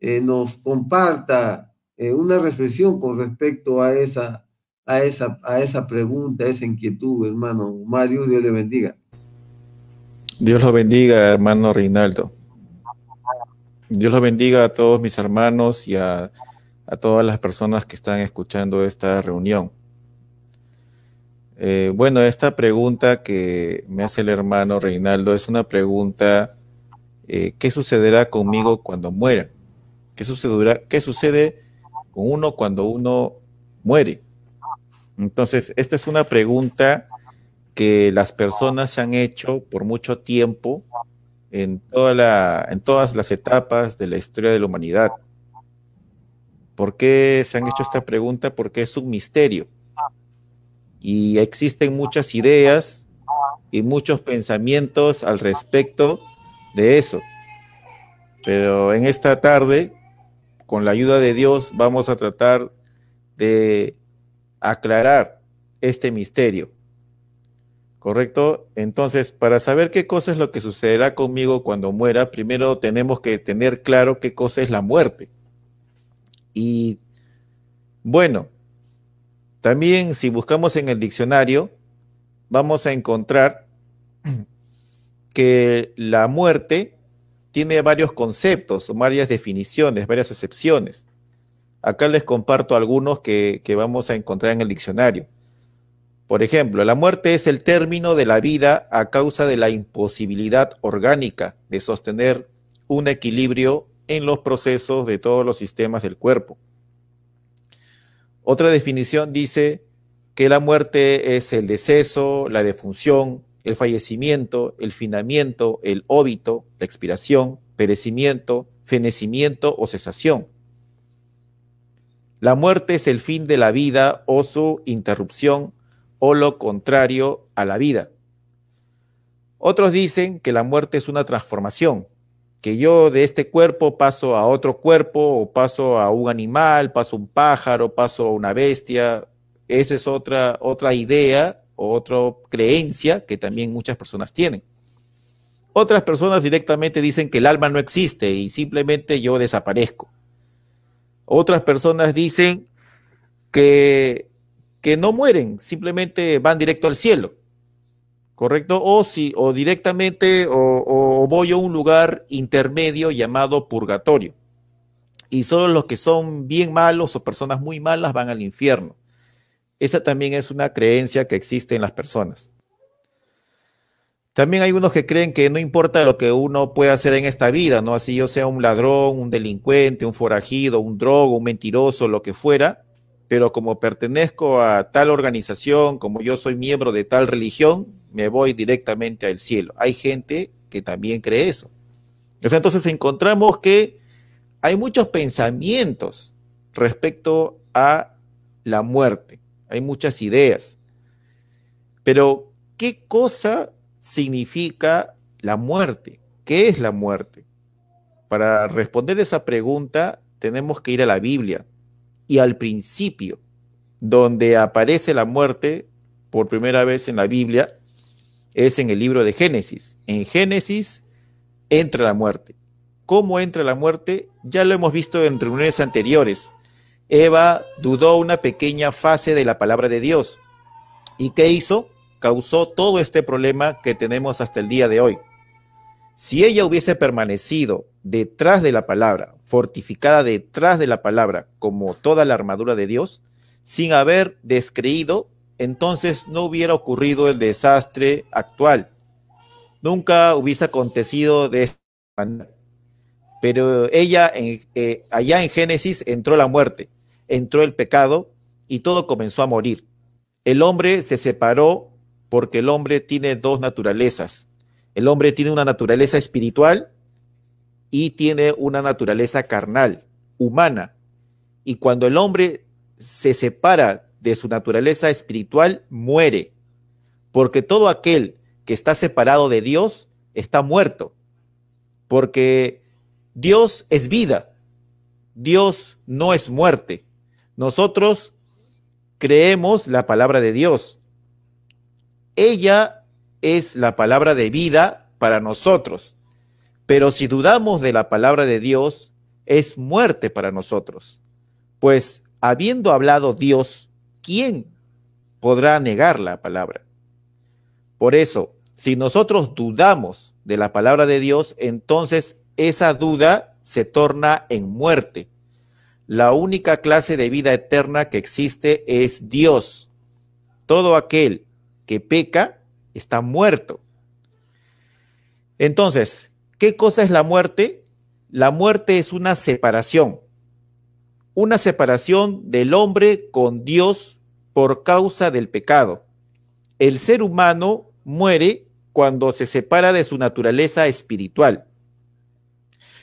eh, nos comparta eh, una reflexión con respecto a esa, a, esa, a esa pregunta, esa inquietud, hermano Mario, Dios le bendiga. Dios lo bendiga, hermano Reinaldo. Dios lo bendiga a todos mis hermanos y a, todas las personas que están escuchando esta reunión. Eh, bueno, esta pregunta que me hace el hermano Reinaldo es una pregunta, ¿qué sucederá conmigo cuando muera? ¿Qué sucederá? ¿Qué sucede con uno cuando uno muere? Entonces, esta es una pregunta que las personas se han hecho por mucho tiempo en, toda la, en todas las etapas de la historia de la humanidad. ¿Por qué se han hecho esta pregunta? Porque es un misterio. Y existen muchas ideas y muchos pensamientos al respecto de eso. Pero en esta tarde con la ayuda de Dios vamos a tratar de aclarar este misterio. ¿Correcto? Entonces, para saber qué cosa es lo que sucederá conmigo cuando muera, primero tenemos que tener claro qué cosa es la muerte. Y bueno, también si buscamos en el diccionario, vamos a encontrar (clears throat) que la muerte tiene varios conceptos, varias definiciones, varias excepciones. Acá les comparto algunos que, vamos a encontrar en el diccionario. Por ejemplo, la muerte es el término de la vida a causa de la imposibilidad orgánica de sostener un equilibrio en los procesos de todos los sistemas del cuerpo. Otra definición dice que la muerte es el deceso, la defunción, el fallecimiento, el finamiento, el óbito, la expiración, perecimiento, fenecimiento o cesación. La muerte es el fin de la vida o su interrupción o lo contrario a la vida. Otros dicen que la muerte es una transformación, que yo de este cuerpo paso a otro cuerpo o paso a un animal, paso a un pájaro, paso a una bestia. Esa es otra, otra idea otra creencia que también muchas personas tienen. Otras personas directamente dicen que el alma no existe y simplemente yo desaparezco. Otras personas dicen que, que no mueren, simplemente van directo al cielo. ¿Correcto? O, si, o directamente o, o voy a un lugar intermedio llamado purgatorio. Y solo los que son bien malos o personas muy malas van al infierno. Esa también es una creencia que existe en las personas. También hay unos que creen que no importa lo que uno pueda hacer en esta vida, ¿no? Así yo sea un ladrón, un delincuente, un forajido, un drogo, un mentiroso, lo que fuera, pero como pertenezco a tal organización, como yo soy miembro de tal religión, me voy directamente al cielo. Hay gente que también cree eso. entonces encontramos que hay muchos pensamientos respecto a la muerte, hay muchas ideas. Pero, ¿qué cosa significa la muerte? ¿Qué es la muerte? Para responder esa pregunta tenemos que ir a la Biblia y al principio, donde aparece la muerte por primera vez en la Biblia, es en el libro de Génesis. En Génesis entra la muerte. ¿Cómo entra la muerte? Ya lo hemos visto en reuniones anteriores. Eva dudó una pequeña fase de la palabra de Dios. ¿Y qué hizo? Causó todo este problema que tenemos hasta el día de hoy. Si ella hubiese permanecido detrás de la palabra, fortificada detrás de la palabra, como toda la armadura de Dios, sin haber descreído, entonces no hubiera ocurrido el desastre actual. Nunca hubiese acontecido de esta manera. Pero ella, eh, allá en Génesis, entró la muerte, entró el pecado y todo comenzó a morir. El hombre se separó porque el hombre tiene dos naturalezas. El hombre tiene una naturaleza espiritual y tiene una naturaleza carnal, humana. Y cuando el hombre se separa de su naturaleza espiritual, muere. Porque todo aquel que está separado de Dios está muerto. Porque Dios es vida. Dios no es muerte. Nosotros creemos la palabra de Dios. Ella es la palabra de vida para nosotros. Pero si dudamos de la palabra de Dios, es muerte para nosotros. Pues habiendo hablado Dios, ¿quién podrá negar la palabra? Por eso, si nosotros dudamos de la palabra de Dios, entonces esa duda se torna en muerte. La única clase de vida eterna que existe es Dios. Todo aquel que peca está muerto. Entonces, ¿Qué cosa es la muerte? La muerte es una separación, una separación del hombre con Dios por causa del pecado. El ser humano muere cuando se separa de su naturaleza espiritual.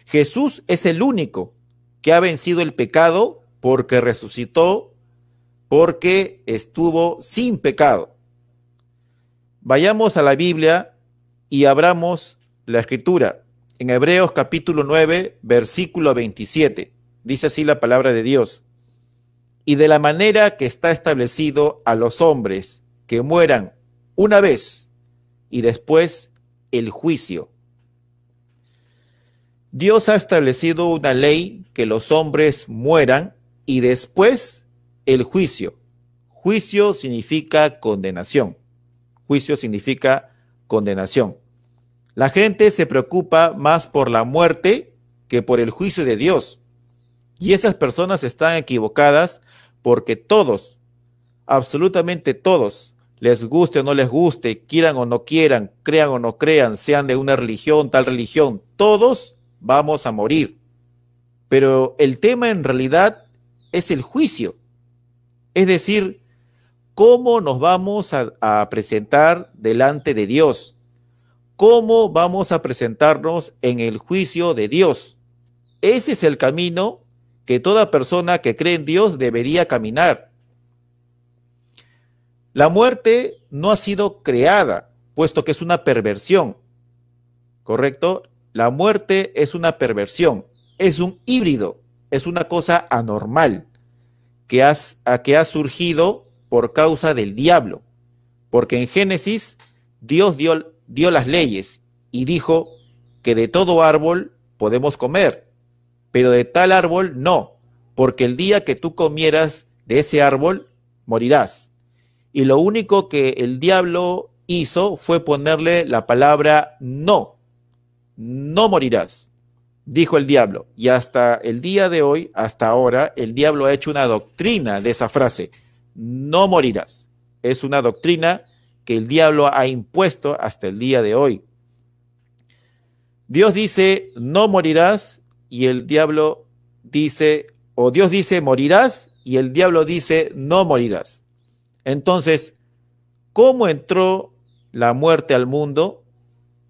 Jesús es el único que ha vencido el pecado porque resucitó, porque estuvo sin pecado. Vayamos a la Biblia y abramos la escritura en Hebreos capítulo 9, versículo 27. Dice así la palabra de Dios. Y de la manera que está establecido a los hombres que mueran una vez y después el juicio. Dios ha establecido una ley que los hombres mueran y después el juicio. Juicio significa condenación. Juicio significa condenación. La gente se preocupa más por la muerte que por el juicio de Dios. Y esas personas están equivocadas porque todos, absolutamente todos, les guste o no les guste, quieran o no quieran, crean o no crean, sean de una religión, tal religión, todos vamos a morir. Pero el tema en realidad es el juicio. Es decir, cómo nos vamos a, a presentar delante de Dios cómo vamos a presentarnos en el juicio de Dios. Ese es el camino que toda persona que cree en Dios debería caminar. La muerte no ha sido creada, puesto que es una perversión. ¿Correcto? La muerte es una perversión, es un híbrido, es una cosa anormal que, que ha surgido por causa del diablo. Porque en Génesis Dios dio dio las leyes y dijo que de todo árbol podemos comer, pero de tal árbol no, porque el día que tú comieras de ese árbol, morirás. Y lo único que el diablo hizo fue ponerle la palabra no, no morirás, dijo el diablo. Y hasta el día de hoy, hasta ahora, el diablo ha hecho una doctrina de esa frase, no morirás. Es una doctrina que el diablo ha impuesto hasta el día de hoy. Dios dice, no morirás, y el diablo dice, o Dios dice, morirás, y el diablo dice, no morirás. Entonces, ¿cómo entró la muerte al mundo?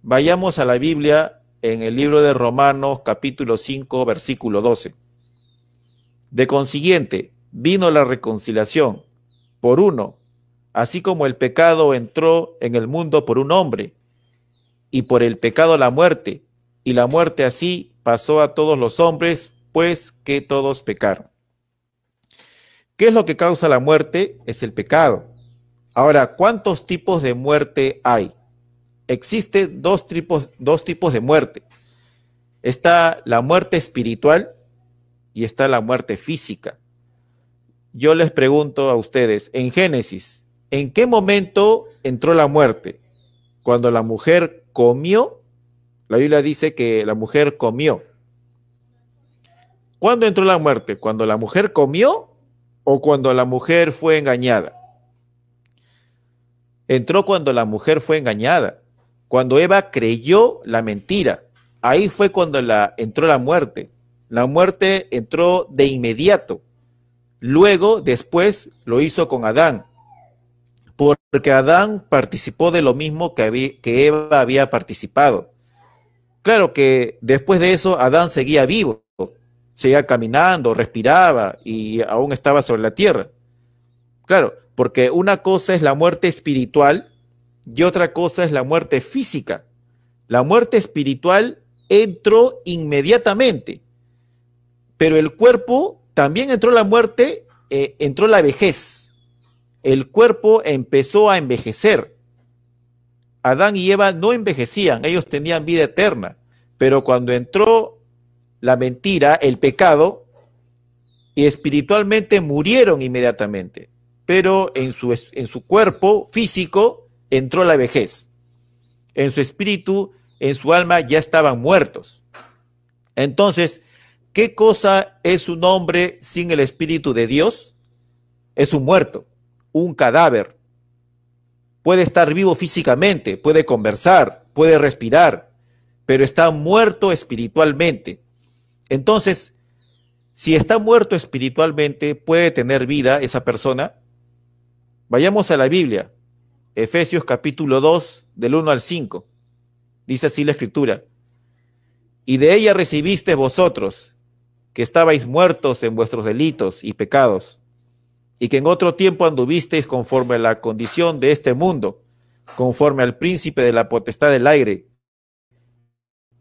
Vayamos a la Biblia en el libro de Romanos capítulo 5, versículo 12. De consiguiente, vino la reconciliación por uno, así como el pecado entró en el mundo por un hombre, y por el pecado la muerte, y la muerte así pasó a todos los hombres, pues que todos pecaron. ¿Qué es lo que causa la muerte? Es el pecado. Ahora, ¿cuántos tipos de muerte hay? Existen dos tipos, dos tipos de muerte. Está la muerte espiritual y está la muerte física. Yo les pregunto a ustedes, en Génesis, ¿en qué momento entró la muerte? Cuando la mujer comió la Biblia dice que la mujer comió. ¿Cuándo entró la muerte? ¿Cuando la mujer comió o cuando la mujer fue engañada? Entró cuando la mujer fue engañada, cuando Eva creyó la mentira. Ahí fue cuando la, entró la muerte. La muerte entró de inmediato. Luego, después, lo hizo con Adán, porque Adán participó de lo mismo que, Eva había participado. Claro que después de eso Adán seguía vivo, seguía caminando, respiraba y aún estaba sobre la tierra. Claro, porque una cosa es la muerte espiritual y otra cosa es la muerte física. La muerte espiritual entró inmediatamente, pero el cuerpo también entró la muerte, eh, entró la vejez. El cuerpo empezó a envejecer. Adán y Eva no envejecían, ellos tenían vida eterna, pero cuando entró la mentira, el pecado, y espiritualmente murieron inmediatamente, pero en su, en su cuerpo físico entró la vejez. En su espíritu, en su alma ya estaban muertos. Entonces, ¿qué cosa es un hombre sin el espíritu de Dios? Es un muerto, un cadáver, Puede estar vivo físicamente, puede conversar, puede respirar, pero está muerto espiritualmente. Entonces, si está muerto espiritualmente, ¿puede tener vida esa persona? Vayamos a la Biblia, Efesios capítulo 2, del 1 al 5. Dice así la escritura. Y de ella recibisteis vosotros, que estabais muertos en vuestros delitos y pecados y que en otro tiempo anduvisteis conforme a la condición de este mundo, conforme al príncipe de la potestad del aire,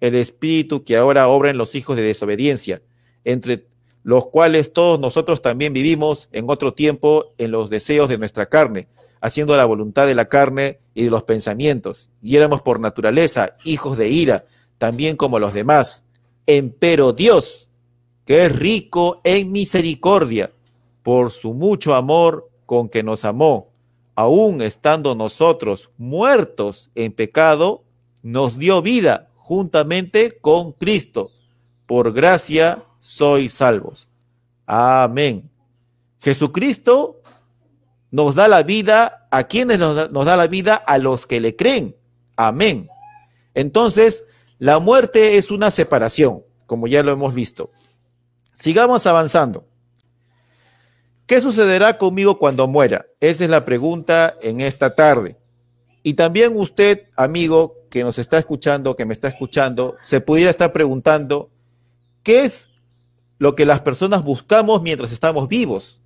el espíritu que ahora obra en los hijos de desobediencia, entre los cuales todos nosotros también vivimos en otro tiempo en los deseos de nuestra carne, haciendo la voluntad de la carne y de los pensamientos, y éramos por naturaleza hijos de ira, también como los demás. Empero Dios, que es rico en misericordia, por su mucho amor con que nos amó, aun estando nosotros muertos en pecado, nos dio vida juntamente con Cristo. Por gracia sois salvos. Amén. Jesucristo nos da la vida a quienes nos da, nos da la vida a los que le creen. Amén. Entonces, la muerte es una separación, como ya lo hemos visto. Sigamos avanzando. ¿Qué sucederá conmigo cuando muera? Esa es la pregunta en esta tarde. Y también usted, amigo, que nos está escuchando, que me está escuchando, se pudiera estar preguntando, ¿qué es lo que las personas buscamos mientras estamos vivos?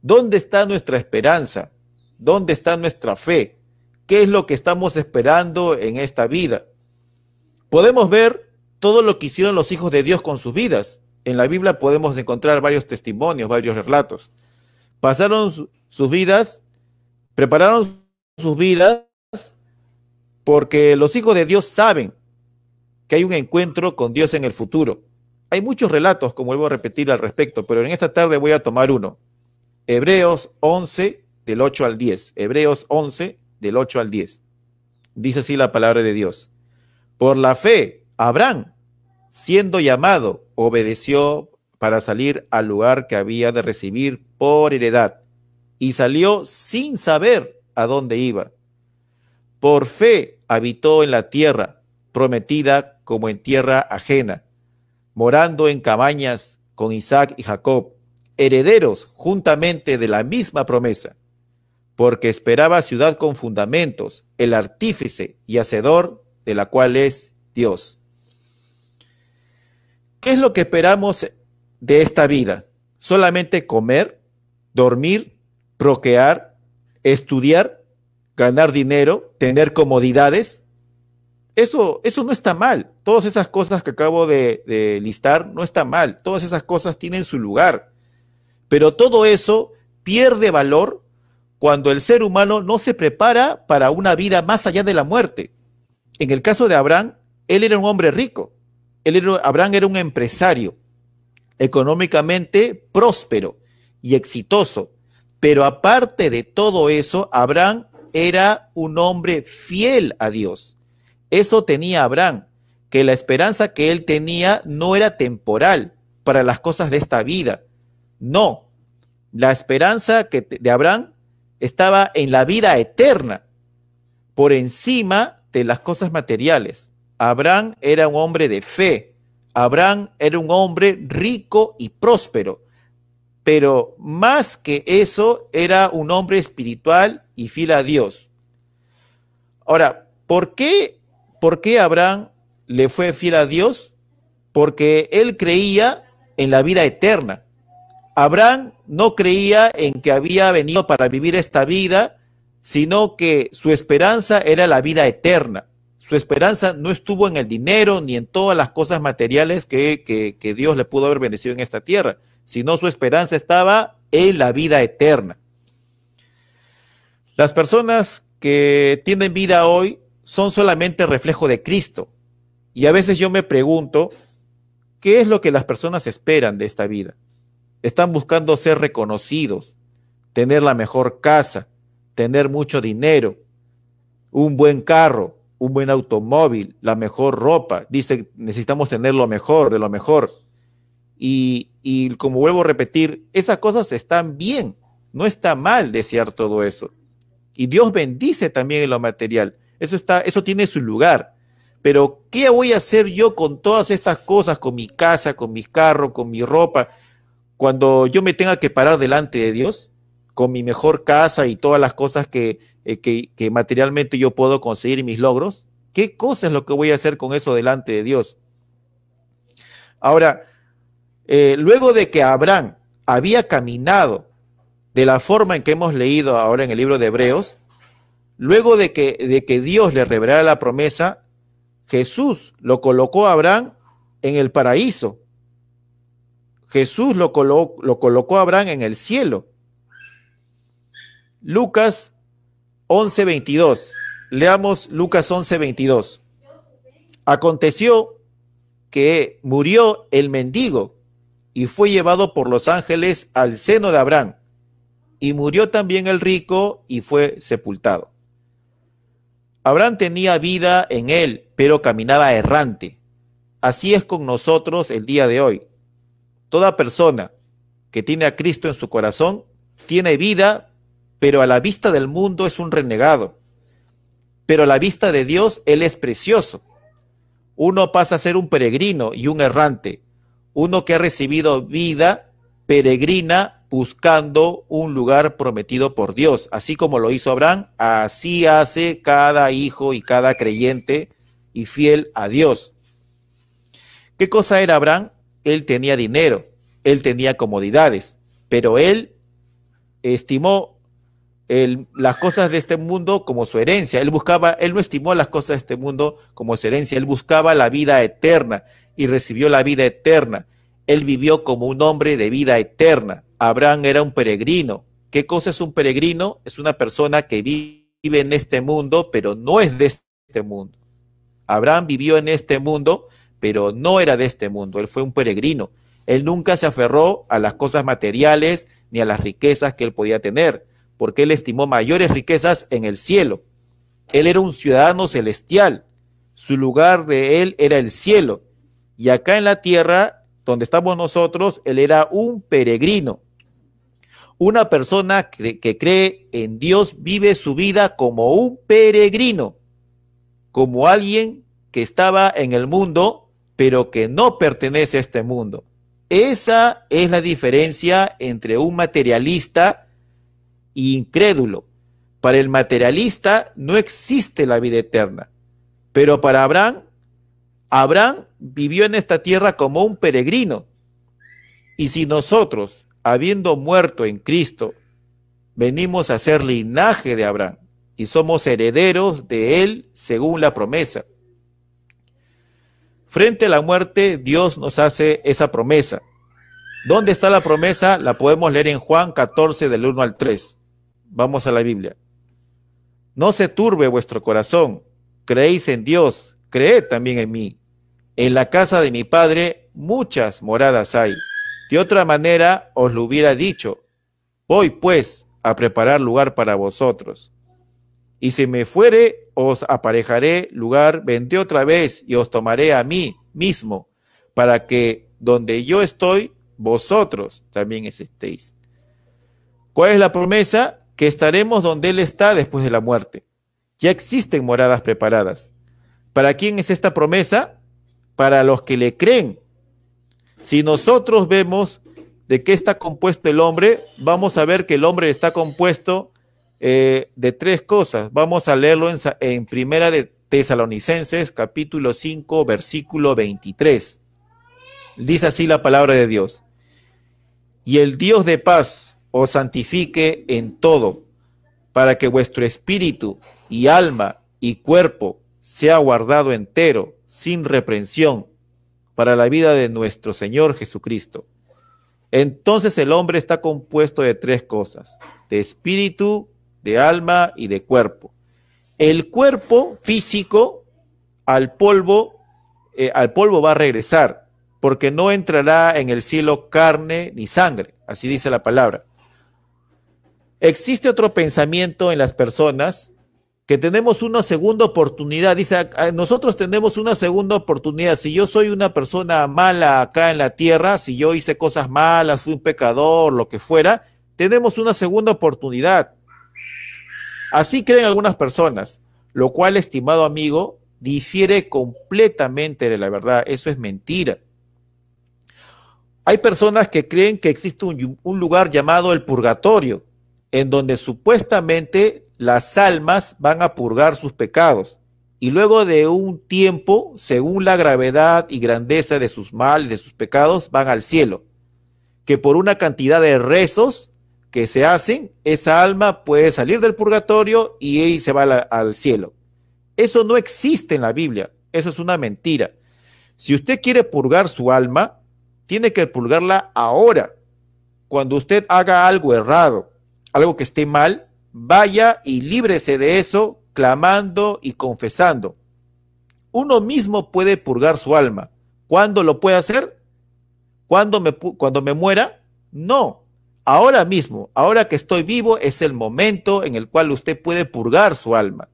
¿Dónde está nuestra esperanza? ¿Dónde está nuestra fe? ¿Qué es lo que estamos esperando en esta vida? Podemos ver todo lo que hicieron los hijos de Dios con sus vidas en la Biblia podemos encontrar varios testimonios, varios relatos. Pasaron sus vidas, prepararon sus vidas porque los hijos de Dios saben que hay un encuentro con Dios en el futuro. Hay muchos relatos, como vuelvo a repetir al respecto, pero en esta tarde voy a tomar uno. Hebreos 11, del 8 al 10. Hebreos 11, del 8 al 10. Dice así la palabra de Dios. Por la fe, Abraham, siendo llamado, obedeció para salir al lugar que había de recibir por heredad y salió sin saber a dónde iba. Por fe habitó en la tierra prometida como en tierra ajena, morando en cabañas con Isaac y Jacob, herederos juntamente de la misma promesa, porque esperaba ciudad con fundamentos, el artífice y hacedor de la cual es Dios. ¿Qué es lo que esperamos de esta vida? ¿Solamente comer, dormir, procrear, estudiar, ganar dinero, tener comodidades? Eso, eso no está mal. Todas esas cosas que acabo de, de listar no está mal. Todas esas cosas tienen su lugar. Pero todo eso pierde valor cuando el ser humano no se prepara para una vida más allá de la muerte. En el caso de Abraham, él era un hombre rico. Era, Abraham era un empresario económicamente próspero y exitoso. Pero aparte de todo eso, Abraham era un hombre fiel a Dios. Eso tenía Abraham, que la esperanza que él tenía no era temporal para las cosas de esta vida, no, la esperanza que de Abraham estaba en la vida eterna, por encima de las cosas materiales. Abraham era un hombre de fe. Abraham era un hombre rico y próspero. Pero más que eso, era un hombre espiritual y fiel a Dios. Ahora, ¿por qué, por qué Abraham le fue fiel a Dios? Porque él creía en la vida eterna. Abraham no creía en que había venido para vivir esta vida, sino que su esperanza era la vida eterna. Su esperanza no estuvo en el dinero ni en todas las cosas materiales que, que, Dios le pudo haber bendecido en esta tierra, sino su esperanza estaba en la vida eterna. Las personas que tienen vida hoy son solamente reflejo de Cristo. Y a veces yo me pregunto, ¿qué es lo que las personas esperan de esta vida? Están buscando ser reconocidos, tener la mejor casa, tener mucho dinero, un buen carro, un buen automóvil, la mejor ropa. Dice, necesitamos tener lo mejor de lo mejor. Y, y como vuelvo a repetir, esas cosas están bien, no está mal desear todo eso. Y Dios bendice también en lo material. Eso, está, eso tiene su lugar. Pero, ¿qué voy a hacer yo con todas estas cosas, con mi casa, con mi carro, con mi ropa? cuando yo me tenga que parar delante de Dios con mi mejor casa y todas las cosas que, eh, que, materialmente yo puedo conseguir y mis logros, ¿qué cosa es lo que voy a hacer con eso delante de Dios? Ahora, eh, luego de que Abraham había caminado de la forma en que hemos leído ahora en el libro de Hebreos, luego de que, de que Dios le revelara la promesa, Jesús lo colocó a Abraham en el paraíso Jesús lo, lo colocó a Abraham en el cielo. Lucas 11:22. Leamos Lucas 11:22. Aconteció que murió el mendigo y fue llevado por los ángeles al seno de Abraham. Y murió también el rico y fue sepultado. Abraham tenía vida en él, pero caminaba errante. Así es con nosotros el día de hoy. Toda persona que tiene a Cristo en su corazón tiene vida, pero a la vista del mundo es un renegado. Pero a la vista de Dios, Él es precioso. Uno pasa a ser un peregrino y un errante. Uno que ha recibido vida peregrina buscando un lugar prometido por Dios. Así como lo hizo Abraham, así hace cada hijo y cada creyente y fiel a Dios. ¿Qué cosa era Abraham? él tenía dinero, él tenía comodidades, pero él estimó las cosas de este mundo como su herencia. Él buscaba, él no estimó las cosas de este mundo como su herencia, él buscaba la vida eterna y recibió la vida eterna. Él vivió como un hombre de vida eterna. Abraham era un peregrino. ¿Qué cosa es un peregrino? Es una persona que vive en este mundo, pero no es de este mundo. Abraham vivió en este mundo, pero no era de este mundo, él fue un peregrino. Él nunca se aferró a las cosas materiales ni a las riquezas que él podía tener, porque él estimó mayores riquezas en el cielo. Él era un ciudadano celestial, su lugar de él era el cielo, y acá en la tierra, donde estamos nosotros, él era un peregrino. Una persona que, que cree en Dios vive su vida como un peregrino, como alguien que estaba en el mundo, pero que no pertenece a este mundo. Esa es la diferencia entre un materialista e incrédulo. Para el materialista no existe la vida eterna, pero para Abraham, Abraham vivió en esta tierra como un peregrino. Y si nosotros, habiendo muerto en Cristo, venimos a ser linaje de Abraham y somos herederos de él según la promesa, Frente a la muerte, Dios nos hace esa promesa. ¿Dónde está la promesa? La podemos leer en Juan 14 del 1 al 3. Vamos a la Biblia. No se turbe vuestro corazón. Creéis en Dios, creed también en mí. En la casa de mi Padre muchas moradas hay. De otra manera os lo hubiera dicho. Voy pues a preparar lugar para vosotros. Y si me fuere, os aparejaré lugar, vendré otra vez y os tomaré a mí mismo, para que donde yo estoy, vosotros también estéis. ¿Cuál es la promesa? Que estaremos donde Él está después de la muerte. Ya existen moradas preparadas. ¿Para quién es esta promesa? Para los que le creen. Si nosotros vemos de qué está compuesto el hombre, vamos a ver que el hombre está compuesto eh, de tres cosas. Vamos a leerlo en, en Primera de Tesalonicenses, capítulo 5, versículo 23. Dice así la palabra de Dios. Y el Dios de paz os santifique en todo, para que vuestro espíritu y alma y cuerpo sea guardado entero, sin reprensión, para la vida de nuestro Señor Jesucristo. Entonces el hombre está compuesto de tres cosas, de espíritu, de alma y de cuerpo. El cuerpo físico al polvo, eh, al polvo va a regresar, porque no entrará en el cielo carne ni sangre, así dice la palabra. Existe otro pensamiento en las personas que tenemos una segunda oportunidad. Dice, nosotros tenemos una segunda oportunidad. Si yo soy una persona mala acá en la tierra, si yo hice cosas malas, fui un pecador, lo que fuera, tenemos una segunda oportunidad. Así creen algunas personas, lo cual, estimado amigo, difiere completamente de la verdad. Eso es mentira. Hay personas que creen que existe un, lugar llamado el purgatorio, en donde supuestamente las almas van a purgar sus pecados y luego de un tiempo, según la gravedad y grandeza de sus males, de sus pecados, van al cielo, que por una cantidad de rezos que se hacen, esa alma puede salir del purgatorio y se va al cielo. Eso no existe en la Biblia, eso es una mentira. Si usted quiere purgar su alma, tiene que purgarla ahora. Cuando usted haga algo errado, algo que esté mal, vaya y líbrese de eso clamando y confesando. Uno mismo puede purgar su alma. ¿Cuándo lo puede hacer? ¿Cuándo me, cuando me muera? No, Ahora mismo, ahora que estoy vivo, es el momento en el cual usted puede purgar su alma.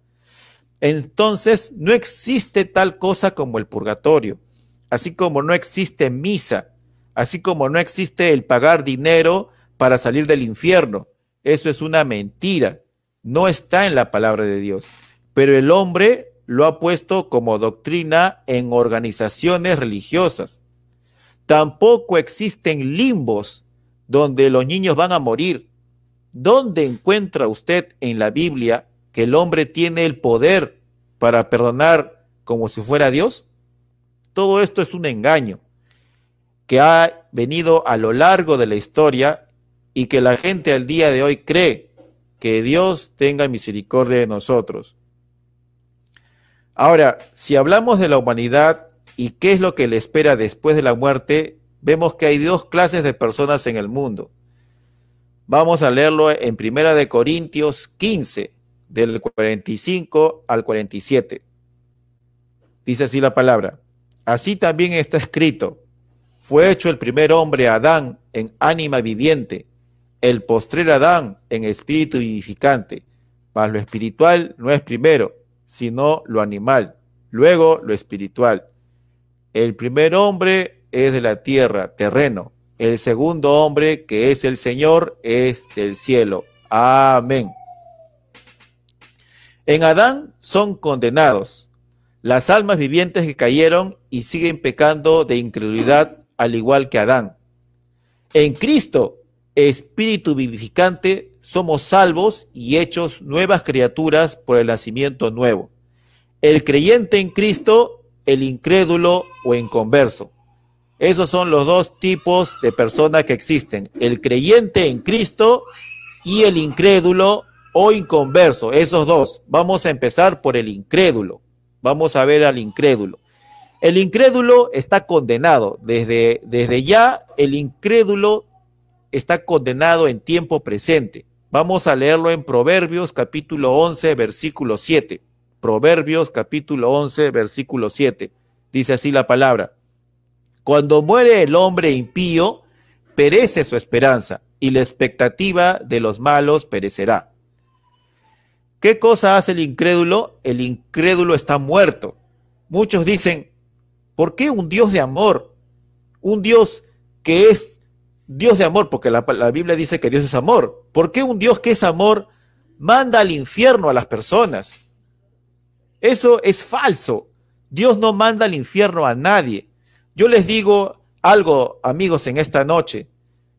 Entonces, no existe tal cosa como el purgatorio, así como no existe misa, así como no existe el pagar dinero para salir del infierno. Eso es una mentira, no está en la palabra de Dios. Pero el hombre lo ha puesto como doctrina en organizaciones religiosas. Tampoco existen limbos donde los niños van a morir. ¿Dónde encuentra usted en la Biblia que el hombre tiene el poder para perdonar como si fuera Dios? Todo esto es un engaño que ha venido a lo largo de la historia y que la gente al día de hoy cree que Dios tenga misericordia de nosotros. Ahora, si hablamos de la humanidad y qué es lo que le espera después de la muerte, vemos que hay dos clases de personas en el mundo. Vamos a leerlo en Primera de Corintios 15, del 45 al 47. Dice así la palabra. Así también está escrito. Fue hecho el primer hombre Adán en ánima viviente, el postrer Adán en espíritu vivificante. Mas lo espiritual no es primero, sino lo animal, luego lo espiritual. El primer hombre es de la tierra, terreno, El segundo hombre, que es el Señor, es del cielo. Amén. En Adán son condenados las almas vivientes que cayeron y siguen pecando de incredulidad al igual que Adán. En Cristo, Espíritu vivificante, somos salvos y hechos nuevas criaturas por el nacimiento nuevo. El creyente en Cristo, el incrédulo o inconverso. Esos son los dos tipos de personas que existen. El creyente en Cristo y el incrédulo o inconverso. Esos dos. Vamos a empezar por el incrédulo. Vamos a ver al incrédulo. El incrédulo está condenado. Desde, desde ya el incrédulo está condenado en tiempo presente. Vamos a leerlo en Proverbios capítulo 11, versículo 7. Proverbios capítulo 11, versículo 7. Dice así la palabra. Cuando muere el hombre impío, perece su esperanza y la expectativa de los malos perecerá. ¿Qué cosa hace el incrédulo? El incrédulo está muerto. Muchos dicen, ¿por qué un Dios de amor? Un Dios que es Dios de amor, porque la, Biblia dice que Dios es amor. ¿Por qué un Dios que es amor manda al infierno a las personas? Eso es falso. Dios no manda al infierno a nadie. Yo les digo algo, amigos, en esta noche.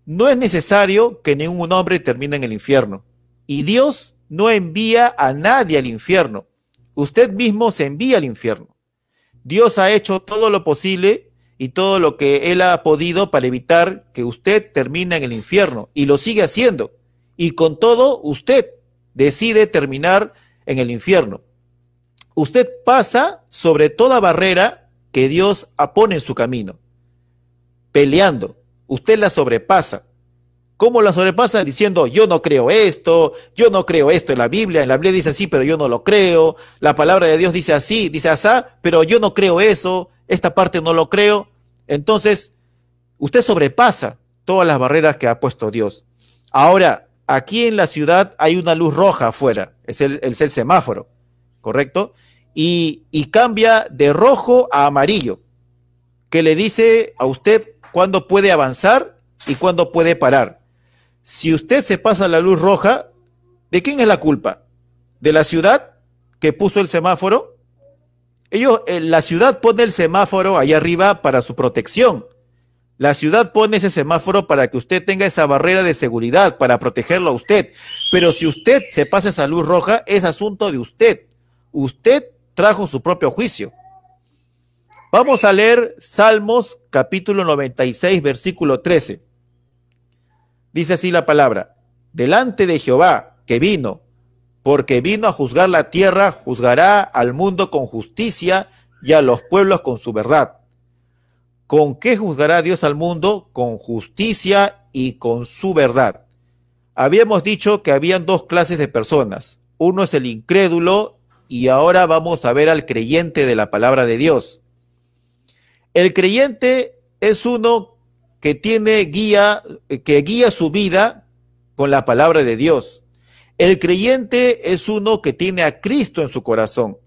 No es necesario que ningún hombre termine en el infierno. Y Dios no envía a nadie al infierno. Usted mismo se envía al infierno. Dios ha hecho todo lo posible y todo lo que Él ha podido para evitar que usted termine en el infierno. Y lo sigue haciendo. Y con todo, usted decide terminar en el infierno. Usted pasa sobre toda barrera que Dios pone en su camino, peleando. Usted la sobrepasa. ¿Cómo la sobrepasa? Diciendo, yo no creo esto, yo no creo esto en la Biblia, en la Biblia dice así, pero yo no lo creo, la palabra de Dios dice así, dice asá, pero yo no creo eso, esta parte no lo creo. Entonces, usted sobrepasa todas las barreras que ha puesto Dios. Ahora, aquí en la ciudad hay una luz roja afuera, es el, semáforo, ¿correcto? y, cambia de rojo a amarillo, que le dice a usted cuándo puede avanzar y cuándo puede parar. Si usted se pasa la luz roja, ¿de quién es la culpa? ¿De la ciudad que puso el semáforo? Ellos, eh, la ciudad pone el semáforo allá arriba para su protección. La ciudad pone ese semáforo para que usted tenga esa barrera de seguridad, para protegerlo a usted. Pero si usted se pasa esa luz roja, es asunto de usted. Usted trajo su propio juicio. Vamos a leer Salmos capítulo 96, versículo 13. Dice así la palabra, delante de Jehová que vino, porque vino a juzgar la tierra, juzgará al mundo con justicia y a los pueblos con su verdad. ¿Con qué juzgará Dios al mundo? Con justicia y con su verdad. Habíamos dicho que habían dos clases de personas. Uno es el incrédulo y ahora vamos a ver al creyente de la palabra de Dios. El creyente es uno que tiene guía, que guía su vida con la palabra de Dios. El creyente es uno que tiene a Cristo en su corazón.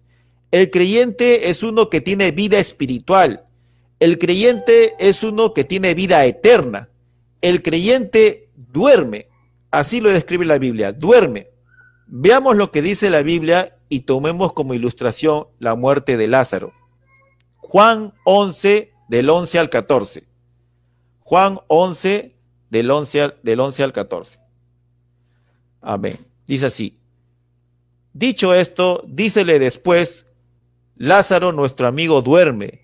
El creyente es uno que tiene vida espiritual. El creyente es uno que tiene vida eterna. El creyente duerme. Así lo describe la Biblia, duerme. Veamos lo que dice la Biblia y tomemos como ilustración la muerte de Lázaro. Juan 11, del 11 al 14. Juan 11, del 11 al, del 11 al 14. Amén. Dice así. Dicho esto, dícele después, Lázaro, nuestro amigo, duerme,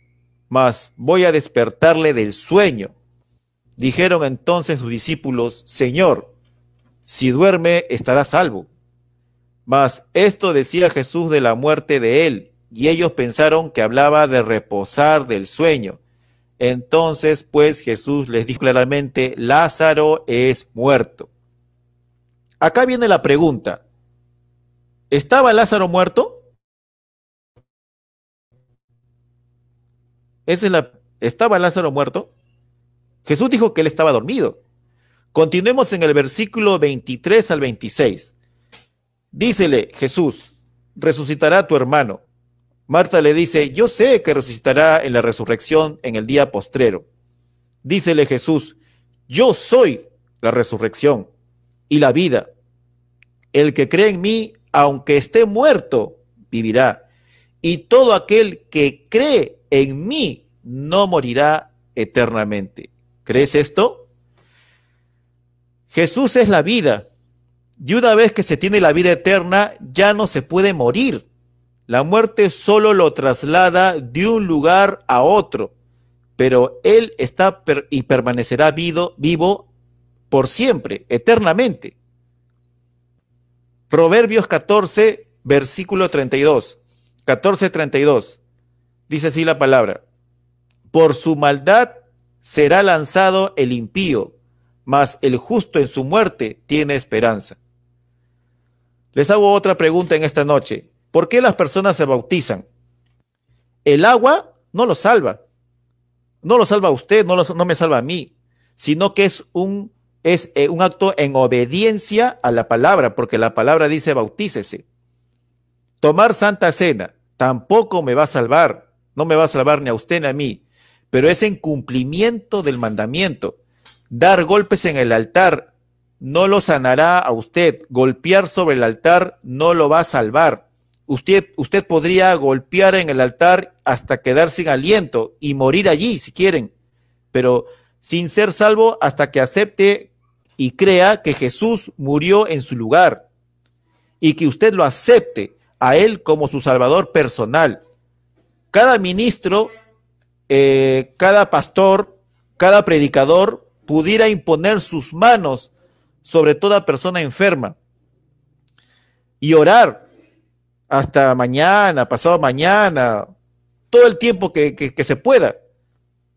mas voy a despertarle del sueño. Dijeron entonces sus discípulos, Señor, si duerme, estará salvo. Mas esto decía Jesús de la muerte de él, y ellos pensaron que hablaba de reposar del sueño. Entonces, pues Jesús les dijo claramente, Lázaro es muerto. Acá viene la pregunta. ¿Estaba Lázaro muerto? ¿Estaba Lázaro muerto? Jesús dijo que él estaba dormido. Continuemos en el versículo 23 al 26. Dícele Jesús, resucitará tu hermano. Marta le dice, yo sé que resucitará en la resurrección en el día postrero. Dícele Jesús, Yo soy la resurrección y la vida. El que cree en mí, aunque esté muerto, vivirá. Y todo aquel que cree en mí no morirá eternamente. ¿Crees esto? Jesús es la vida. Y una vez que se tiene la vida eterna, ya no se puede morir. La muerte solo lo traslada de un lugar a otro, pero Él está y permanecerá vivo, vivo por siempre, eternamente. Proverbios 14, versículo 32. 14, 32. Dice así la palabra. Por su maldad será lanzado el impío, mas el justo en su muerte tiene esperanza. Les hago otra pregunta en esta noche. ¿Por qué las personas se bautizan? El agua no lo salva. No lo salva a usted, no, no me salva a mí, sino que es un, es eh, un acto en obediencia a la palabra, porque la palabra dice bautícese. Tomar santa cena tampoco me va a salvar, no me va a salvar ni a usted ni a mí, pero es en cumplimiento del mandamiento. Dar golpes en el altar no lo sanará a usted. Golpear sobre el altar no lo va a salvar. Usted, usted podría golpear en el altar hasta quedar sin aliento y morir allí si quieren, pero sin ser salvo hasta que acepte y crea que Jesús murió en su lugar y que usted lo acepte a Él como su Salvador personal. Cada ministro, eh, cada pastor, cada predicador pudiera imponer sus manos sobre toda persona enferma y orar hasta mañana, pasado mañana, todo el tiempo que, que, se pueda.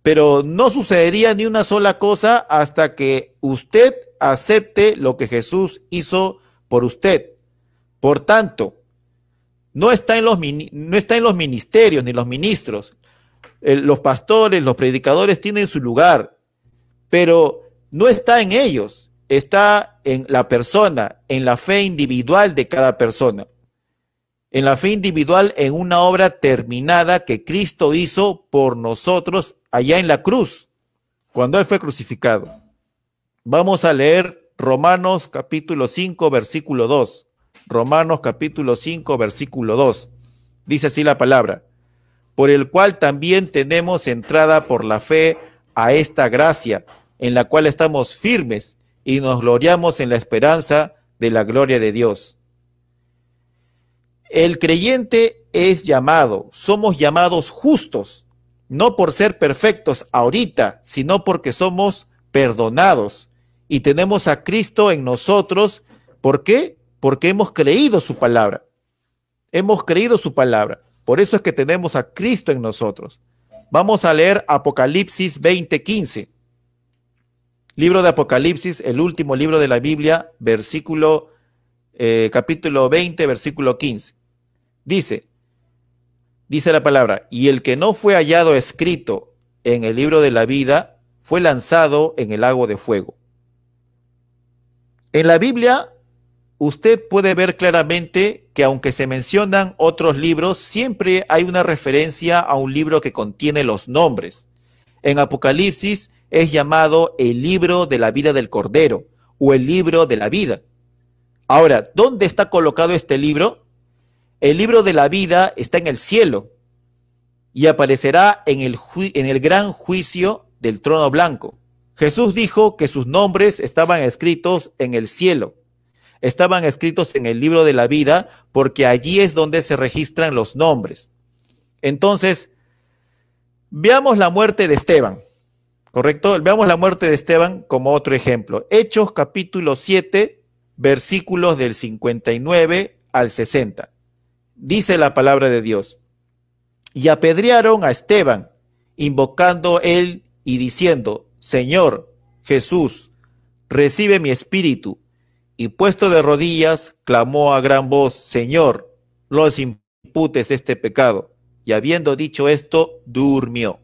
Pero no sucedería ni una sola cosa hasta que usted acepte lo que Jesús hizo por usted. Por tanto, no está en los, no está en los ministerios ni los ministros. los pastores, los predicadores tienen su lugar, pero no está en ellos está en la persona, en la fe individual de cada persona. En la fe individual en una obra terminada que Cristo hizo por nosotros allá en la cruz, cuando Él fue crucificado. Vamos a leer Romanos capítulo 5, versículo 2. Romanos capítulo 5, versículo 2. Dice así la palabra, por el cual también tenemos entrada por la fe a esta gracia, en la cual estamos firmes y nos gloriamos en la esperanza de la gloria de Dios. El creyente es llamado, somos llamados justos, no por ser perfectos ahorita, sino porque somos perdonados y tenemos a Cristo en nosotros. ¿Por qué? Porque hemos creído su palabra. Hemos creído su palabra. Por eso es que tenemos a Cristo en nosotros. Vamos a leer Apocalipsis 20:15. Libro de Apocalipsis, el último libro de la Biblia, versículo, eh, capítulo 20, versículo 15. Dice, dice la palabra, y el que no fue hallado escrito en el libro de la vida fue lanzado en el lago de fuego. En la Biblia, usted puede ver claramente que aunque se mencionan otros libros, siempre hay una referencia a un libro que contiene los nombres. En Apocalipsis es llamado el libro de la vida del Cordero o el libro de la vida. Ahora, ¿dónde está colocado este libro? El libro de la vida está en el cielo y aparecerá en el, en el gran juicio del trono blanco. Jesús dijo que sus nombres estaban escritos en el cielo, estaban escritos en el libro de la vida, porque allí es donde se registran los nombres. Entonces, veamos la muerte de Esteban. ¿Correcto? Veamos la muerte de Esteban como otro ejemplo. Hechos capítulo 7, versículos del 59 al 60. Dice la palabra de Dios. Y apedrearon a Esteban, invocando él y diciendo, Señor Jesús, recibe mi espíritu. Y puesto de rodillas, clamó a gran voz, Señor, les imputes este pecado. Y habiendo dicho esto, durmió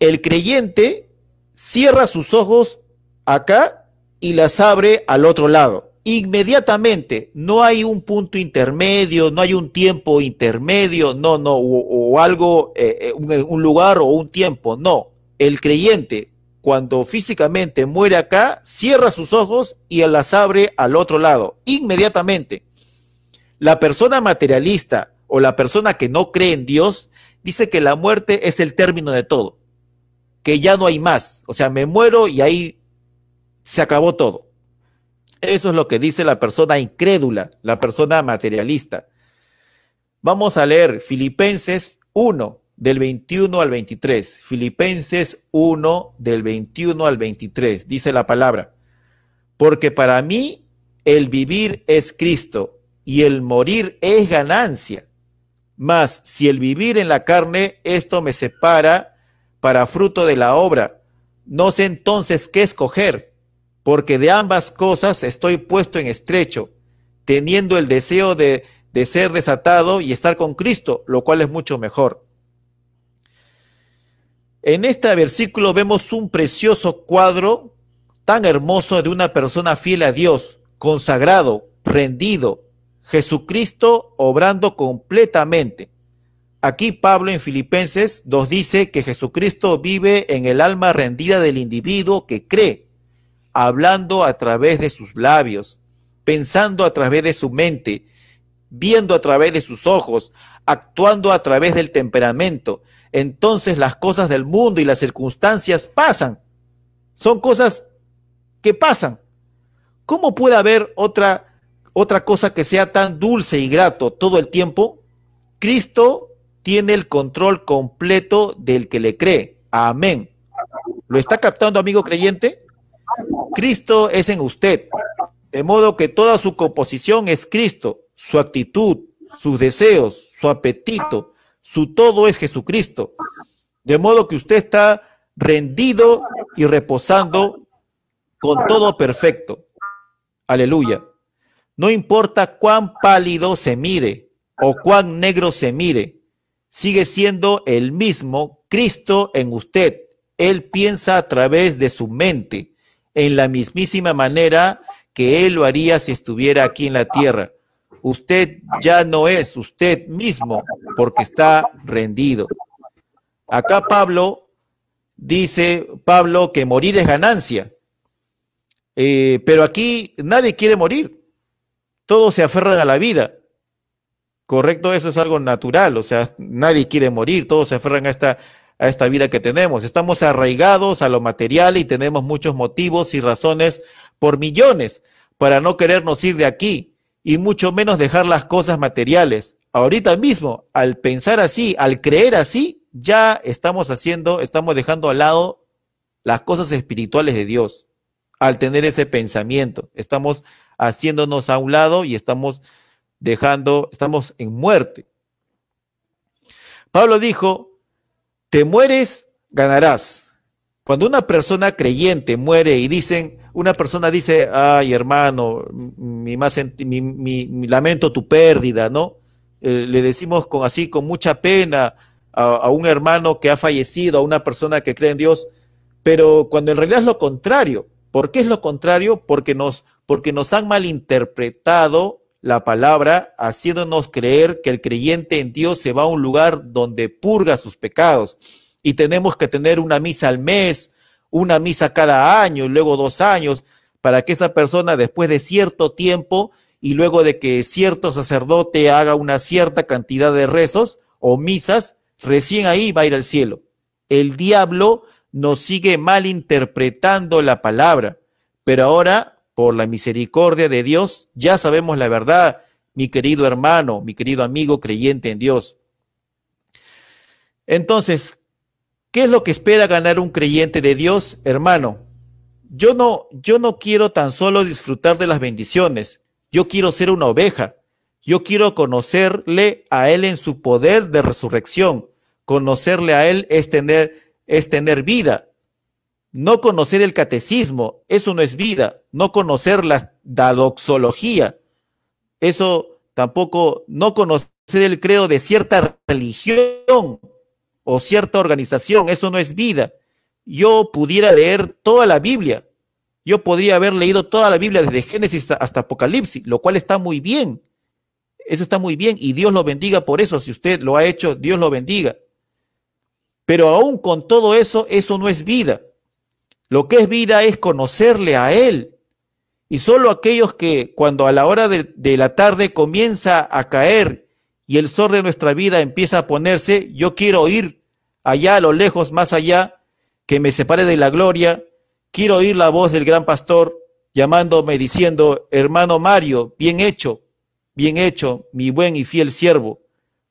el creyente cierra sus ojos acá y las abre al otro lado. Inmediatamente, no hay un punto intermedio, no hay un tiempo intermedio, no, no, o, algo, eh, eh, un, un lugar o un tiempo, no. El creyente cuando físicamente muere acá, cierra sus ojos y las abre al otro lado, inmediatamente. La persona materialista o la persona que no cree en Dios dice que la muerte es el término de todo, que ya no hay más, o sea, me muero y ahí se acabó todo. Eso es lo que dice la persona incrédula, la persona materialista. Vamos a leer Filipenses 1, del 21 al 23. Filipenses 1, del 21 al 23. Dice la palabra, porque para mí el vivir es Cristo y el morir es ganancia. Mas si el vivir en la carne, esto me separa para fruto de la obra. No sé entonces qué escoger, porque de ambas cosas estoy puesto en estrecho, teniendo el deseo de de ser desatado y estar con Cristo, lo cual es mucho mejor. En este versículo vemos un precioso cuadro tan hermoso de una persona fiel a Dios, consagrado, rendido, Jesucristo obrando completamente. Aquí Pablo en Filipenses nos dice que Jesucristo vive en el alma rendida del individuo que cree, hablando a través de sus labios, pensando a través de su mente, viendo a través de sus ojos, actuando a través del temperamento, entonces las cosas del mundo y las circunstancias pasan. Son cosas que pasan. ¿Cómo puede haber otra, otra cosa que sea tan dulce y grato todo el tiempo? Cristo tiene el control completo del que le cree. Amén. ¿Lo está captando, amigo creyente? Cristo es en usted. De modo que toda su composición es Cristo su actitud, sus deseos, su apetito, su todo es Jesucristo. De modo que usted está rendido y reposando con todo perfecto. Aleluya. No importa cuán pálido se mire o cuán negro se mire, sigue siendo el mismo Cristo en usted. Él piensa a través de su mente, en la mismísima manera que Él lo haría si estuviera aquí en la tierra usted ya no es usted mismo porque está rendido. Acá Pablo dice, Pablo, que morir es ganancia. Eh, pero aquí nadie quiere morir. Todos se aferran a la vida. Correcto, eso es algo natural. O sea, nadie quiere morir. Todos se aferran a esta, a esta vida que tenemos. Estamos arraigados a lo material y tenemos muchos motivos y razones por millones para no querernos ir de aquí y mucho menos dejar las cosas materiales. Ahorita mismo, al pensar así, al creer así, ya estamos haciendo, estamos dejando al lado las cosas espirituales de Dios. Al tener ese pensamiento, estamos haciéndonos a un lado y estamos dejando, estamos en muerte. Pablo dijo, te mueres, ganarás. Cuando una persona creyente muere y dicen, una persona dice, ay hermano, mi, lamento tu pérdida, ¿no? Eh, le decimos con así, con mucha pena a, un hermano que ha fallecido, a una persona que cree en Dios, pero cuando en realidad es lo contrario. ¿Por qué es lo contrario? Porque nos, porque nos han malinterpretado la palabra, haciéndonos creer que el creyente en Dios se va a un lugar donde purga sus pecados y tenemos que tener una misa al mes, una misa cada año y luego dos años, para que esa persona después de cierto tiempo y luego de que cierto sacerdote haga una cierta cantidad de rezos o misas, recién ahí va a ir al cielo. El diablo nos sigue malinterpretando la palabra, pero ahora, por la misericordia de Dios, ya sabemos la verdad, mi querido hermano, mi querido amigo creyente en Dios. Entonces, ¿Qué es lo que espera ganar un creyente de Dios, hermano? Yo no, yo no quiero tan solo disfrutar de las bendiciones. Yo quiero ser una oveja. Yo quiero conocerle a Él en su poder de resurrección. Conocerle a Él es tener, es tener vida. No conocer el catecismo, eso no es vida. No conocer la, la doxología, eso tampoco, no conocer el credo de cierta religión, o cierta organización, eso no es vida. Yo pudiera leer toda la Biblia, yo podría haber leído toda la Biblia desde Génesis hasta Apocalipsis, lo cual está muy bien. Eso está muy bien y Dios lo bendiga por eso. Si usted lo ha hecho, Dios lo bendiga. Pero aún con todo eso, eso no es vida. Lo que es vida es conocerle a Él. Y solo aquellos que cuando a la hora de, la tarde comienza a caer y el sol de nuestra vida empieza a ponerse, yo quiero ir allá a lo lejos, más allá, que me separe de la gloria, quiero oír la voz del gran pastor llamándome diciendo, hermano Mario, bien hecho, bien hecho, mi buen y fiel siervo.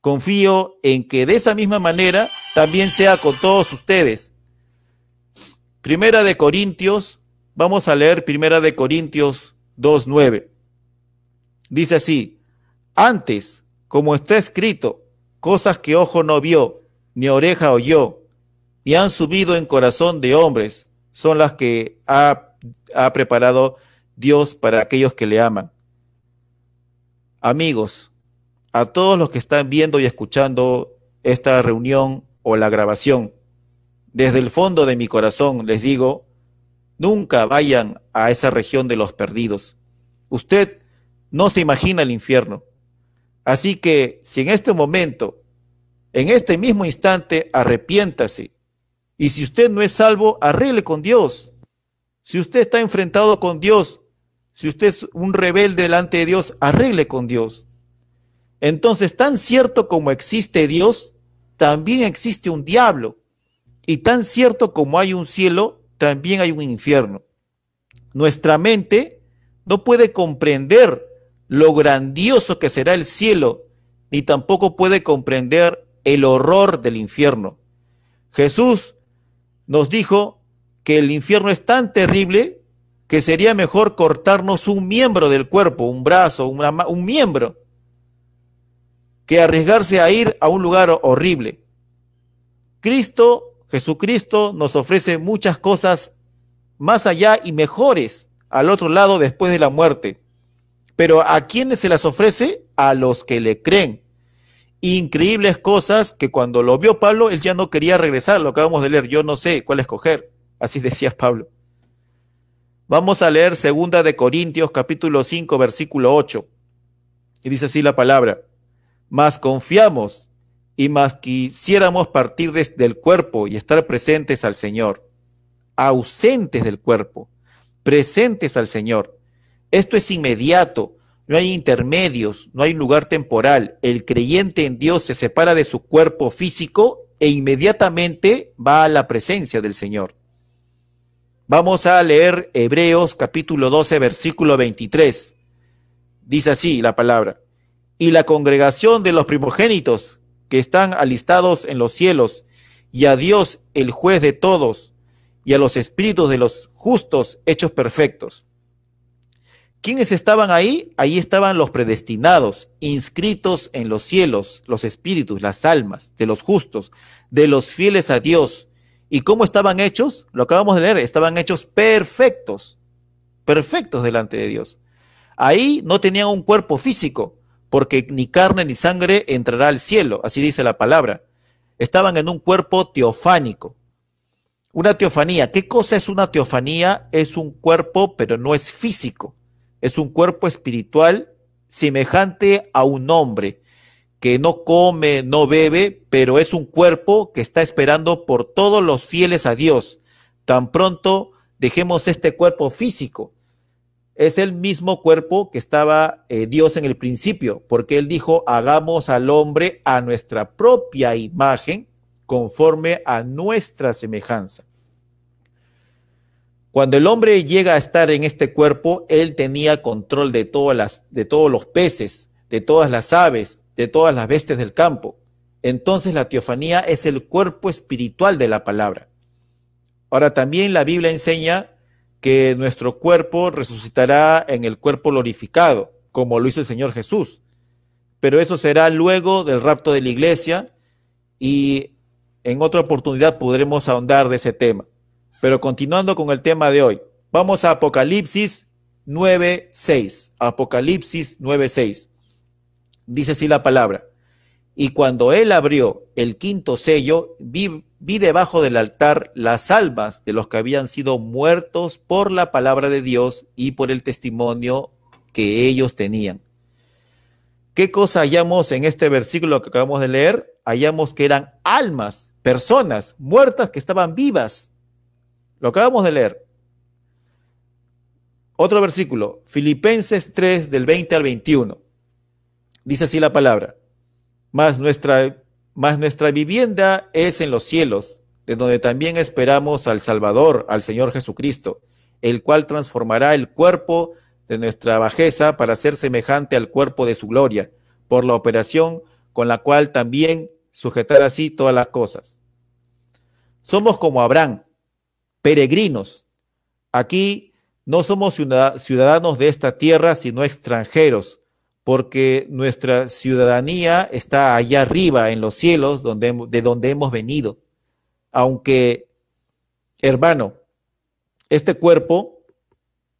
Confío en que de esa misma manera también sea con todos ustedes. Primera de Corintios, vamos a leer Primera de Corintios 2.9. Dice así, antes, como está escrito, cosas que ojo no vio, ni oreja oyó, ni han subido en corazón de hombres, son las que ha, ha preparado Dios para aquellos que le aman. Amigos, a todos los que están viendo y escuchando esta reunión o la grabación, desde el fondo de mi corazón les digo, nunca vayan a esa región de los perdidos. Usted no se imagina el infierno. Así que si en este momento, en este mismo instante, arrepiéntase. Y si usted no es salvo, arregle con Dios. Si usted está enfrentado con Dios, si usted es un rebelde delante de Dios, arregle con Dios. Entonces, tan cierto como existe Dios, también existe un diablo. Y tan cierto como hay un cielo, también hay un infierno. Nuestra mente no puede comprender lo grandioso que será el cielo, ni tampoco puede comprender el horror del infierno. Jesús nos dijo que el infierno es tan terrible que sería mejor cortarnos un miembro del cuerpo, un brazo, un miembro, que arriesgarse a ir a un lugar horrible. Cristo, Jesucristo, nos ofrece muchas cosas más allá y mejores al otro lado después de la muerte. Pero ¿a quiénes se las ofrece? A los que le creen. Increíbles cosas que cuando lo vio Pablo, él ya no quería regresar, lo acabamos de leer, yo no sé cuál escoger. Así (laughs) decía Pablo. Vamos a leer segunda de Corintios capítulo 5 versículo 8. Y dice así la palabra: "Más confiamos y más quisiéramos partir desde el cuerpo y estar presentes al Señor, ausentes del cuerpo, presentes al Señor. Esto es inmediato, no hay intermedios, no hay lugar temporal. El creyente en Dios se separa de su cuerpo físico e inmediatamente va a la presencia del Señor. Vamos a leer Hebreos capítulo 12, versículo 23. Dice así la palabra. Y la congregación de los primogénitos que están alistados en los cielos, y a Dios el juez de todos, y a los espíritus de los justos hechos perfectos. ¿Quiénes estaban ahí? Ahí estaban los predestinados, inscritos en los cielos, los espíritus, las almas de los justos, de los fieles a Dios, ¿Y cómo estaban hechos? Lo acabamos de leer, estaban hechos perfectos, perfectos delante de Dios. Ahí no tenían un cuerpo físico, porque ni carne ni sangre entrará al cielo, así dice la palabra. Estaban en un cuerpo teofánico. Una teofanía, ¿qué cosa es una teofanía? Es un cuerpo, pero no es físico. Es un cuerpo espiritual semejante a un hombre que no come, no bebe, pero es un cuerpo que está esperando por todos los fieles a Dios. Tan pronto dejemos este cuerpo físico. Es el mismo cuerpo que estaba eh, Dios en el principio, porque Él dijo, hagamos al hombre a nuestra propia imagen, conforme a nuestra semejanza. Cuando el hombre llega a estar en este cuerpo, Él tenía control de, todas las, de todos los peces, de todas las aves, de todas las bestias del campo. Entonces la teofanía es el cuerpo espiritual de la palabra. Ahora también la Biblia enseña que nuestro cuerpo resucitará en el cuerpo glorificado, como lo hizo el Señor Jesús. Pero eso será luego del rapto de la iglesia y en otra oportunidad podremos ahondar de ese tema. Pero continuando con el tema de hoy, vamos a Apocalipsis 9.6. Apocalipsis 9.6. Dice así la palabra. Y cuando él abrió el quinto sello, vi, vi, debajo del altar las almas de los que habían sido muertos por la palabra de Dios y por el testimonio que ellos tenían. ¿Qué cosa hallamos en este versículo que acabamos de leer? Hallamos que eran almas, personas muertas que estaban vivas. Lo acabamos de leer. Otro versículo, Filipenses 3 del 20 al 21. Dice así la palabra, más nuestra, más nuestra vivienda es en los cielos, de donde también esperamos al Salvador, al Señor Jesucristo, el cual transformará el cuerpo de nuestra bajeza para ser semejante al cuerpo de su gloria, por la operación con la cual también sujetar así todas las cosas. Somos como Abraham, peregrinos. Aquí no somos ciudadanos de esta tierra, sino extranjeros, porque nuestra ciudadanía está allá arriba, en los cielos, de donde hemos venido. Aunque, hermano, este cuerpo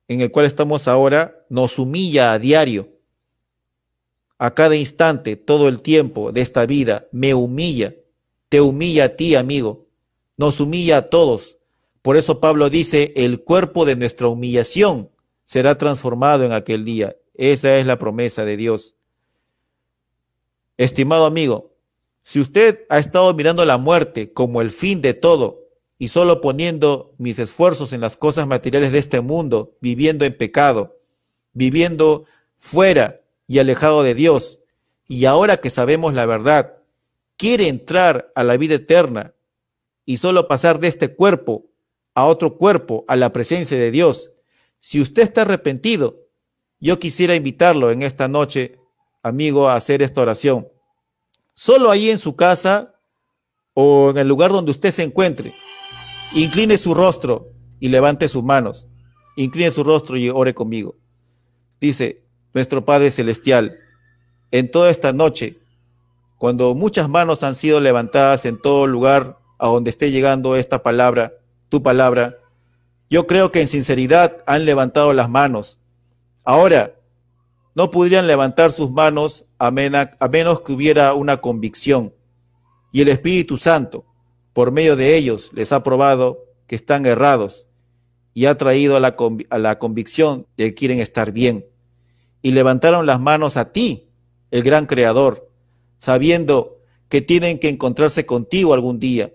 en el cual estamos ahora nos humilla a diario. A cada instante, todo el tiempo de esta vida, me humilla. Te humilla a ti, amigo. Nos humilla a todos. Por eso Pablo dice, el cuerpo de nuestra humillación será transformado en aquel día. Esa es la promesa de Dios. Estimado amigo, si usted ha estado mirando la muerte como el fin de todo, y solo poniendo mis esfuerzos en las cosas materiales de este mundo, viviendo en pecado, viviendo fuera y alejado de Dios, y ahora que sabemos la verdad, quiere entrar a la vida eterna y solo pasar de este cuerpo a otro cuerpo, a la presencia de Dios. Si usted está arrepentido, yo quisiera invitarlo en esta noche, amigo, a hacer esta oración. Solo ahí en su casa o en el lugar donde usted se encuentre Incline su rostro y levante sus manos. Incline su rostro y ore conmigo. Dice nuestro Padre Celestial, en toda esta noche, cuando muchas manos han sido levantadas en todo lugar a donde esté llegando esta palabra, tu palabra, yo creo que en sinceridad han levantado las manos. Ahora, no podrían levantar sus manos a, menos que hubiera una convicción. Y el Espíritu Santo, por medio de ellos les ha probado que están errados y ha traído a la, a la convicción de que quieren estar bien. Y levantaron las manos a ti, el gran creador, sabiendo que tienen que encontrarse contigo algún día.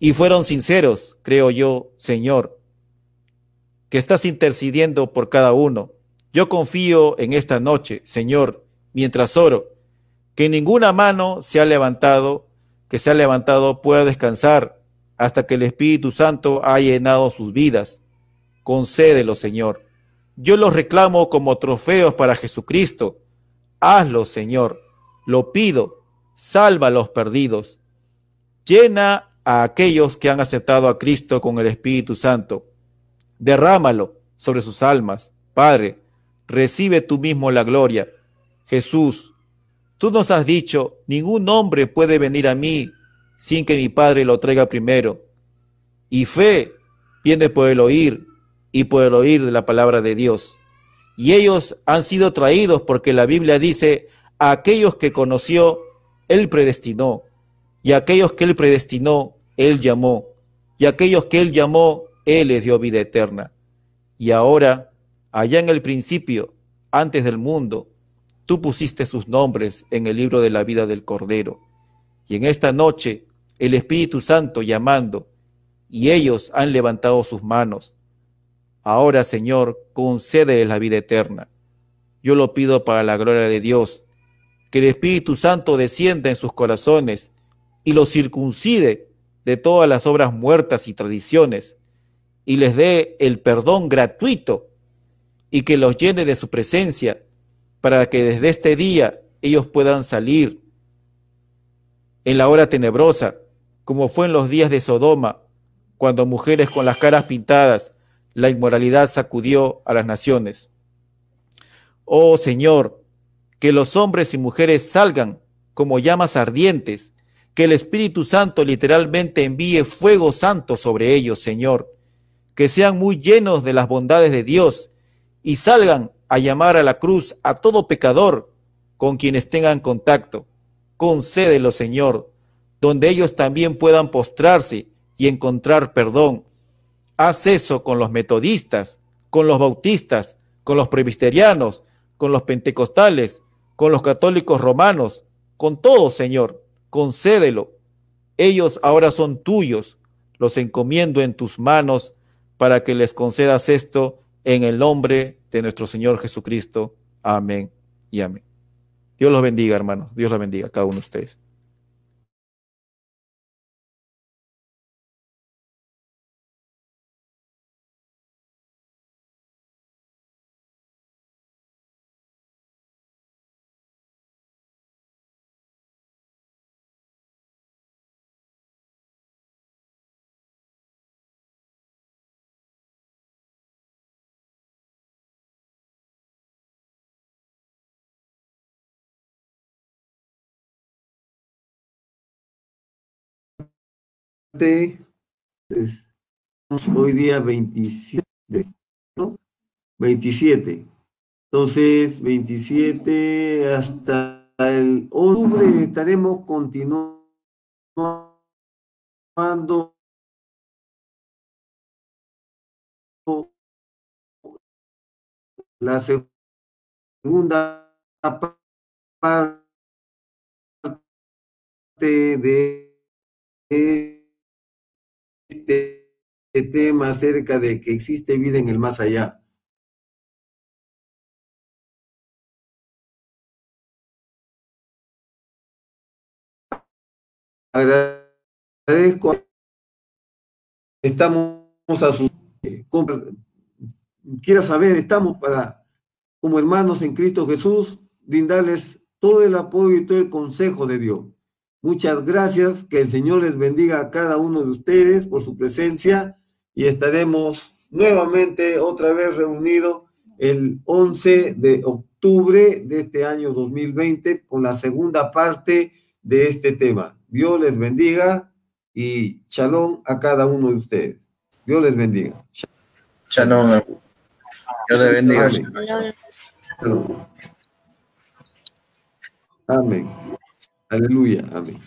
Y fueron sinceros, creo yo, Señor, que estás intercediendo por cada uno. Yo confío en esta noche, Señor, mientras oro, que ninguna mano se ha levantado que se ha levantado pueda descansar hasta que el Espíritu Santo haya llenado sus vidas. Concédelo, Señor. Yo los reclamo como trofeos para Jesucristo. Hazlo, Señor. Lo pido. Salva a los perdidos. Llena a aquellos que han aceptado a Cristo con el Espíritu Santo. Derrámalo sobre sus almas. Padre, recibe tú mismo la gloria. Jesús, Tú nos has dicho, ningún hombre puede venir a mí sin que mi Padre lo traiga primero. Y fe viene por el oír y por el oír de la palabra de Dios. Y ellos han sido traídos porque la Biblia dice, a aquellos que conoció, Él predestinó. Y a aquellos que Él predestinó, Él llamó. Y a aquellos que Él llamó, Él les dio vida eterna. Y ahora, allá en el principio, antes del mundo, Tú pusiste sus nombres en el libro de la vida del Cordero. Y en esta noche el Espíritu Santo llamando, y ellos han levantado sus manos. Ahora, Señor, concédeles la vida eterna. Yo lo pido para la gloria de Dios, que el Espíritu Santo descienda en sus corazones y los circuncide de todas las obras muertas y tradiciones, y les dé el perdón gratuito, y que los llene de su presencia para que desde este día ellos puedan salir en la hora tenebrosa, como fue en los días de Sodoma, cuando mujeres con las caras pintadas, la inmoralidad sacudió a las naciones. Oh Señor, que los hombres y mujeres salgan como llamas ardientes, que el Espíritu Santo literalmente envíe fuego santo sobre ellos, Señor, que sean muy llenos de las bondades de Dios y salgan a llamar a la cruz a todo pecador con quienes tengan contacto. Concédelo, Señor, donde ellos también puedan postrarse y encontrar perdón. Haz eso con los metodistas, con los bautistas, con los presbiterianos, con los pentecostales, con los católicos romanos, con todos, Señor. Concédelo. Ellos ahora son tuyos. los encomiendo en tus manos para que les concedas esto en el nombre de nuestro Señor Jesucristo. Amén y amén. Dios los bendiga, hermanos. Dios los bendiga a cada uno de ustedes. Hoy día 27, ¿no? 27. Entonces, 27 hasta el octubre estaremos continuando la segunda parte de este tema acerca de que existe vida en el más allá. Agradezco. Estamos a su. Quiera saber, estamos para, como hermanos en Cristo Jesús, brindarles todo el apoyo y todo el consejo de Dios. Muchas gracias, que el Señor les bendiga a cada uno de ustedes por su presencia y estaremos nuevamente otra vez reunidos el 11 de octubre de este año 2020 con la segunda parte de este tema. Dios les bendiga y shalom a cada uno de ustedes. Dios les bendiga. Shalom. Dios les bendiga. Amén. Aleluya. Amén.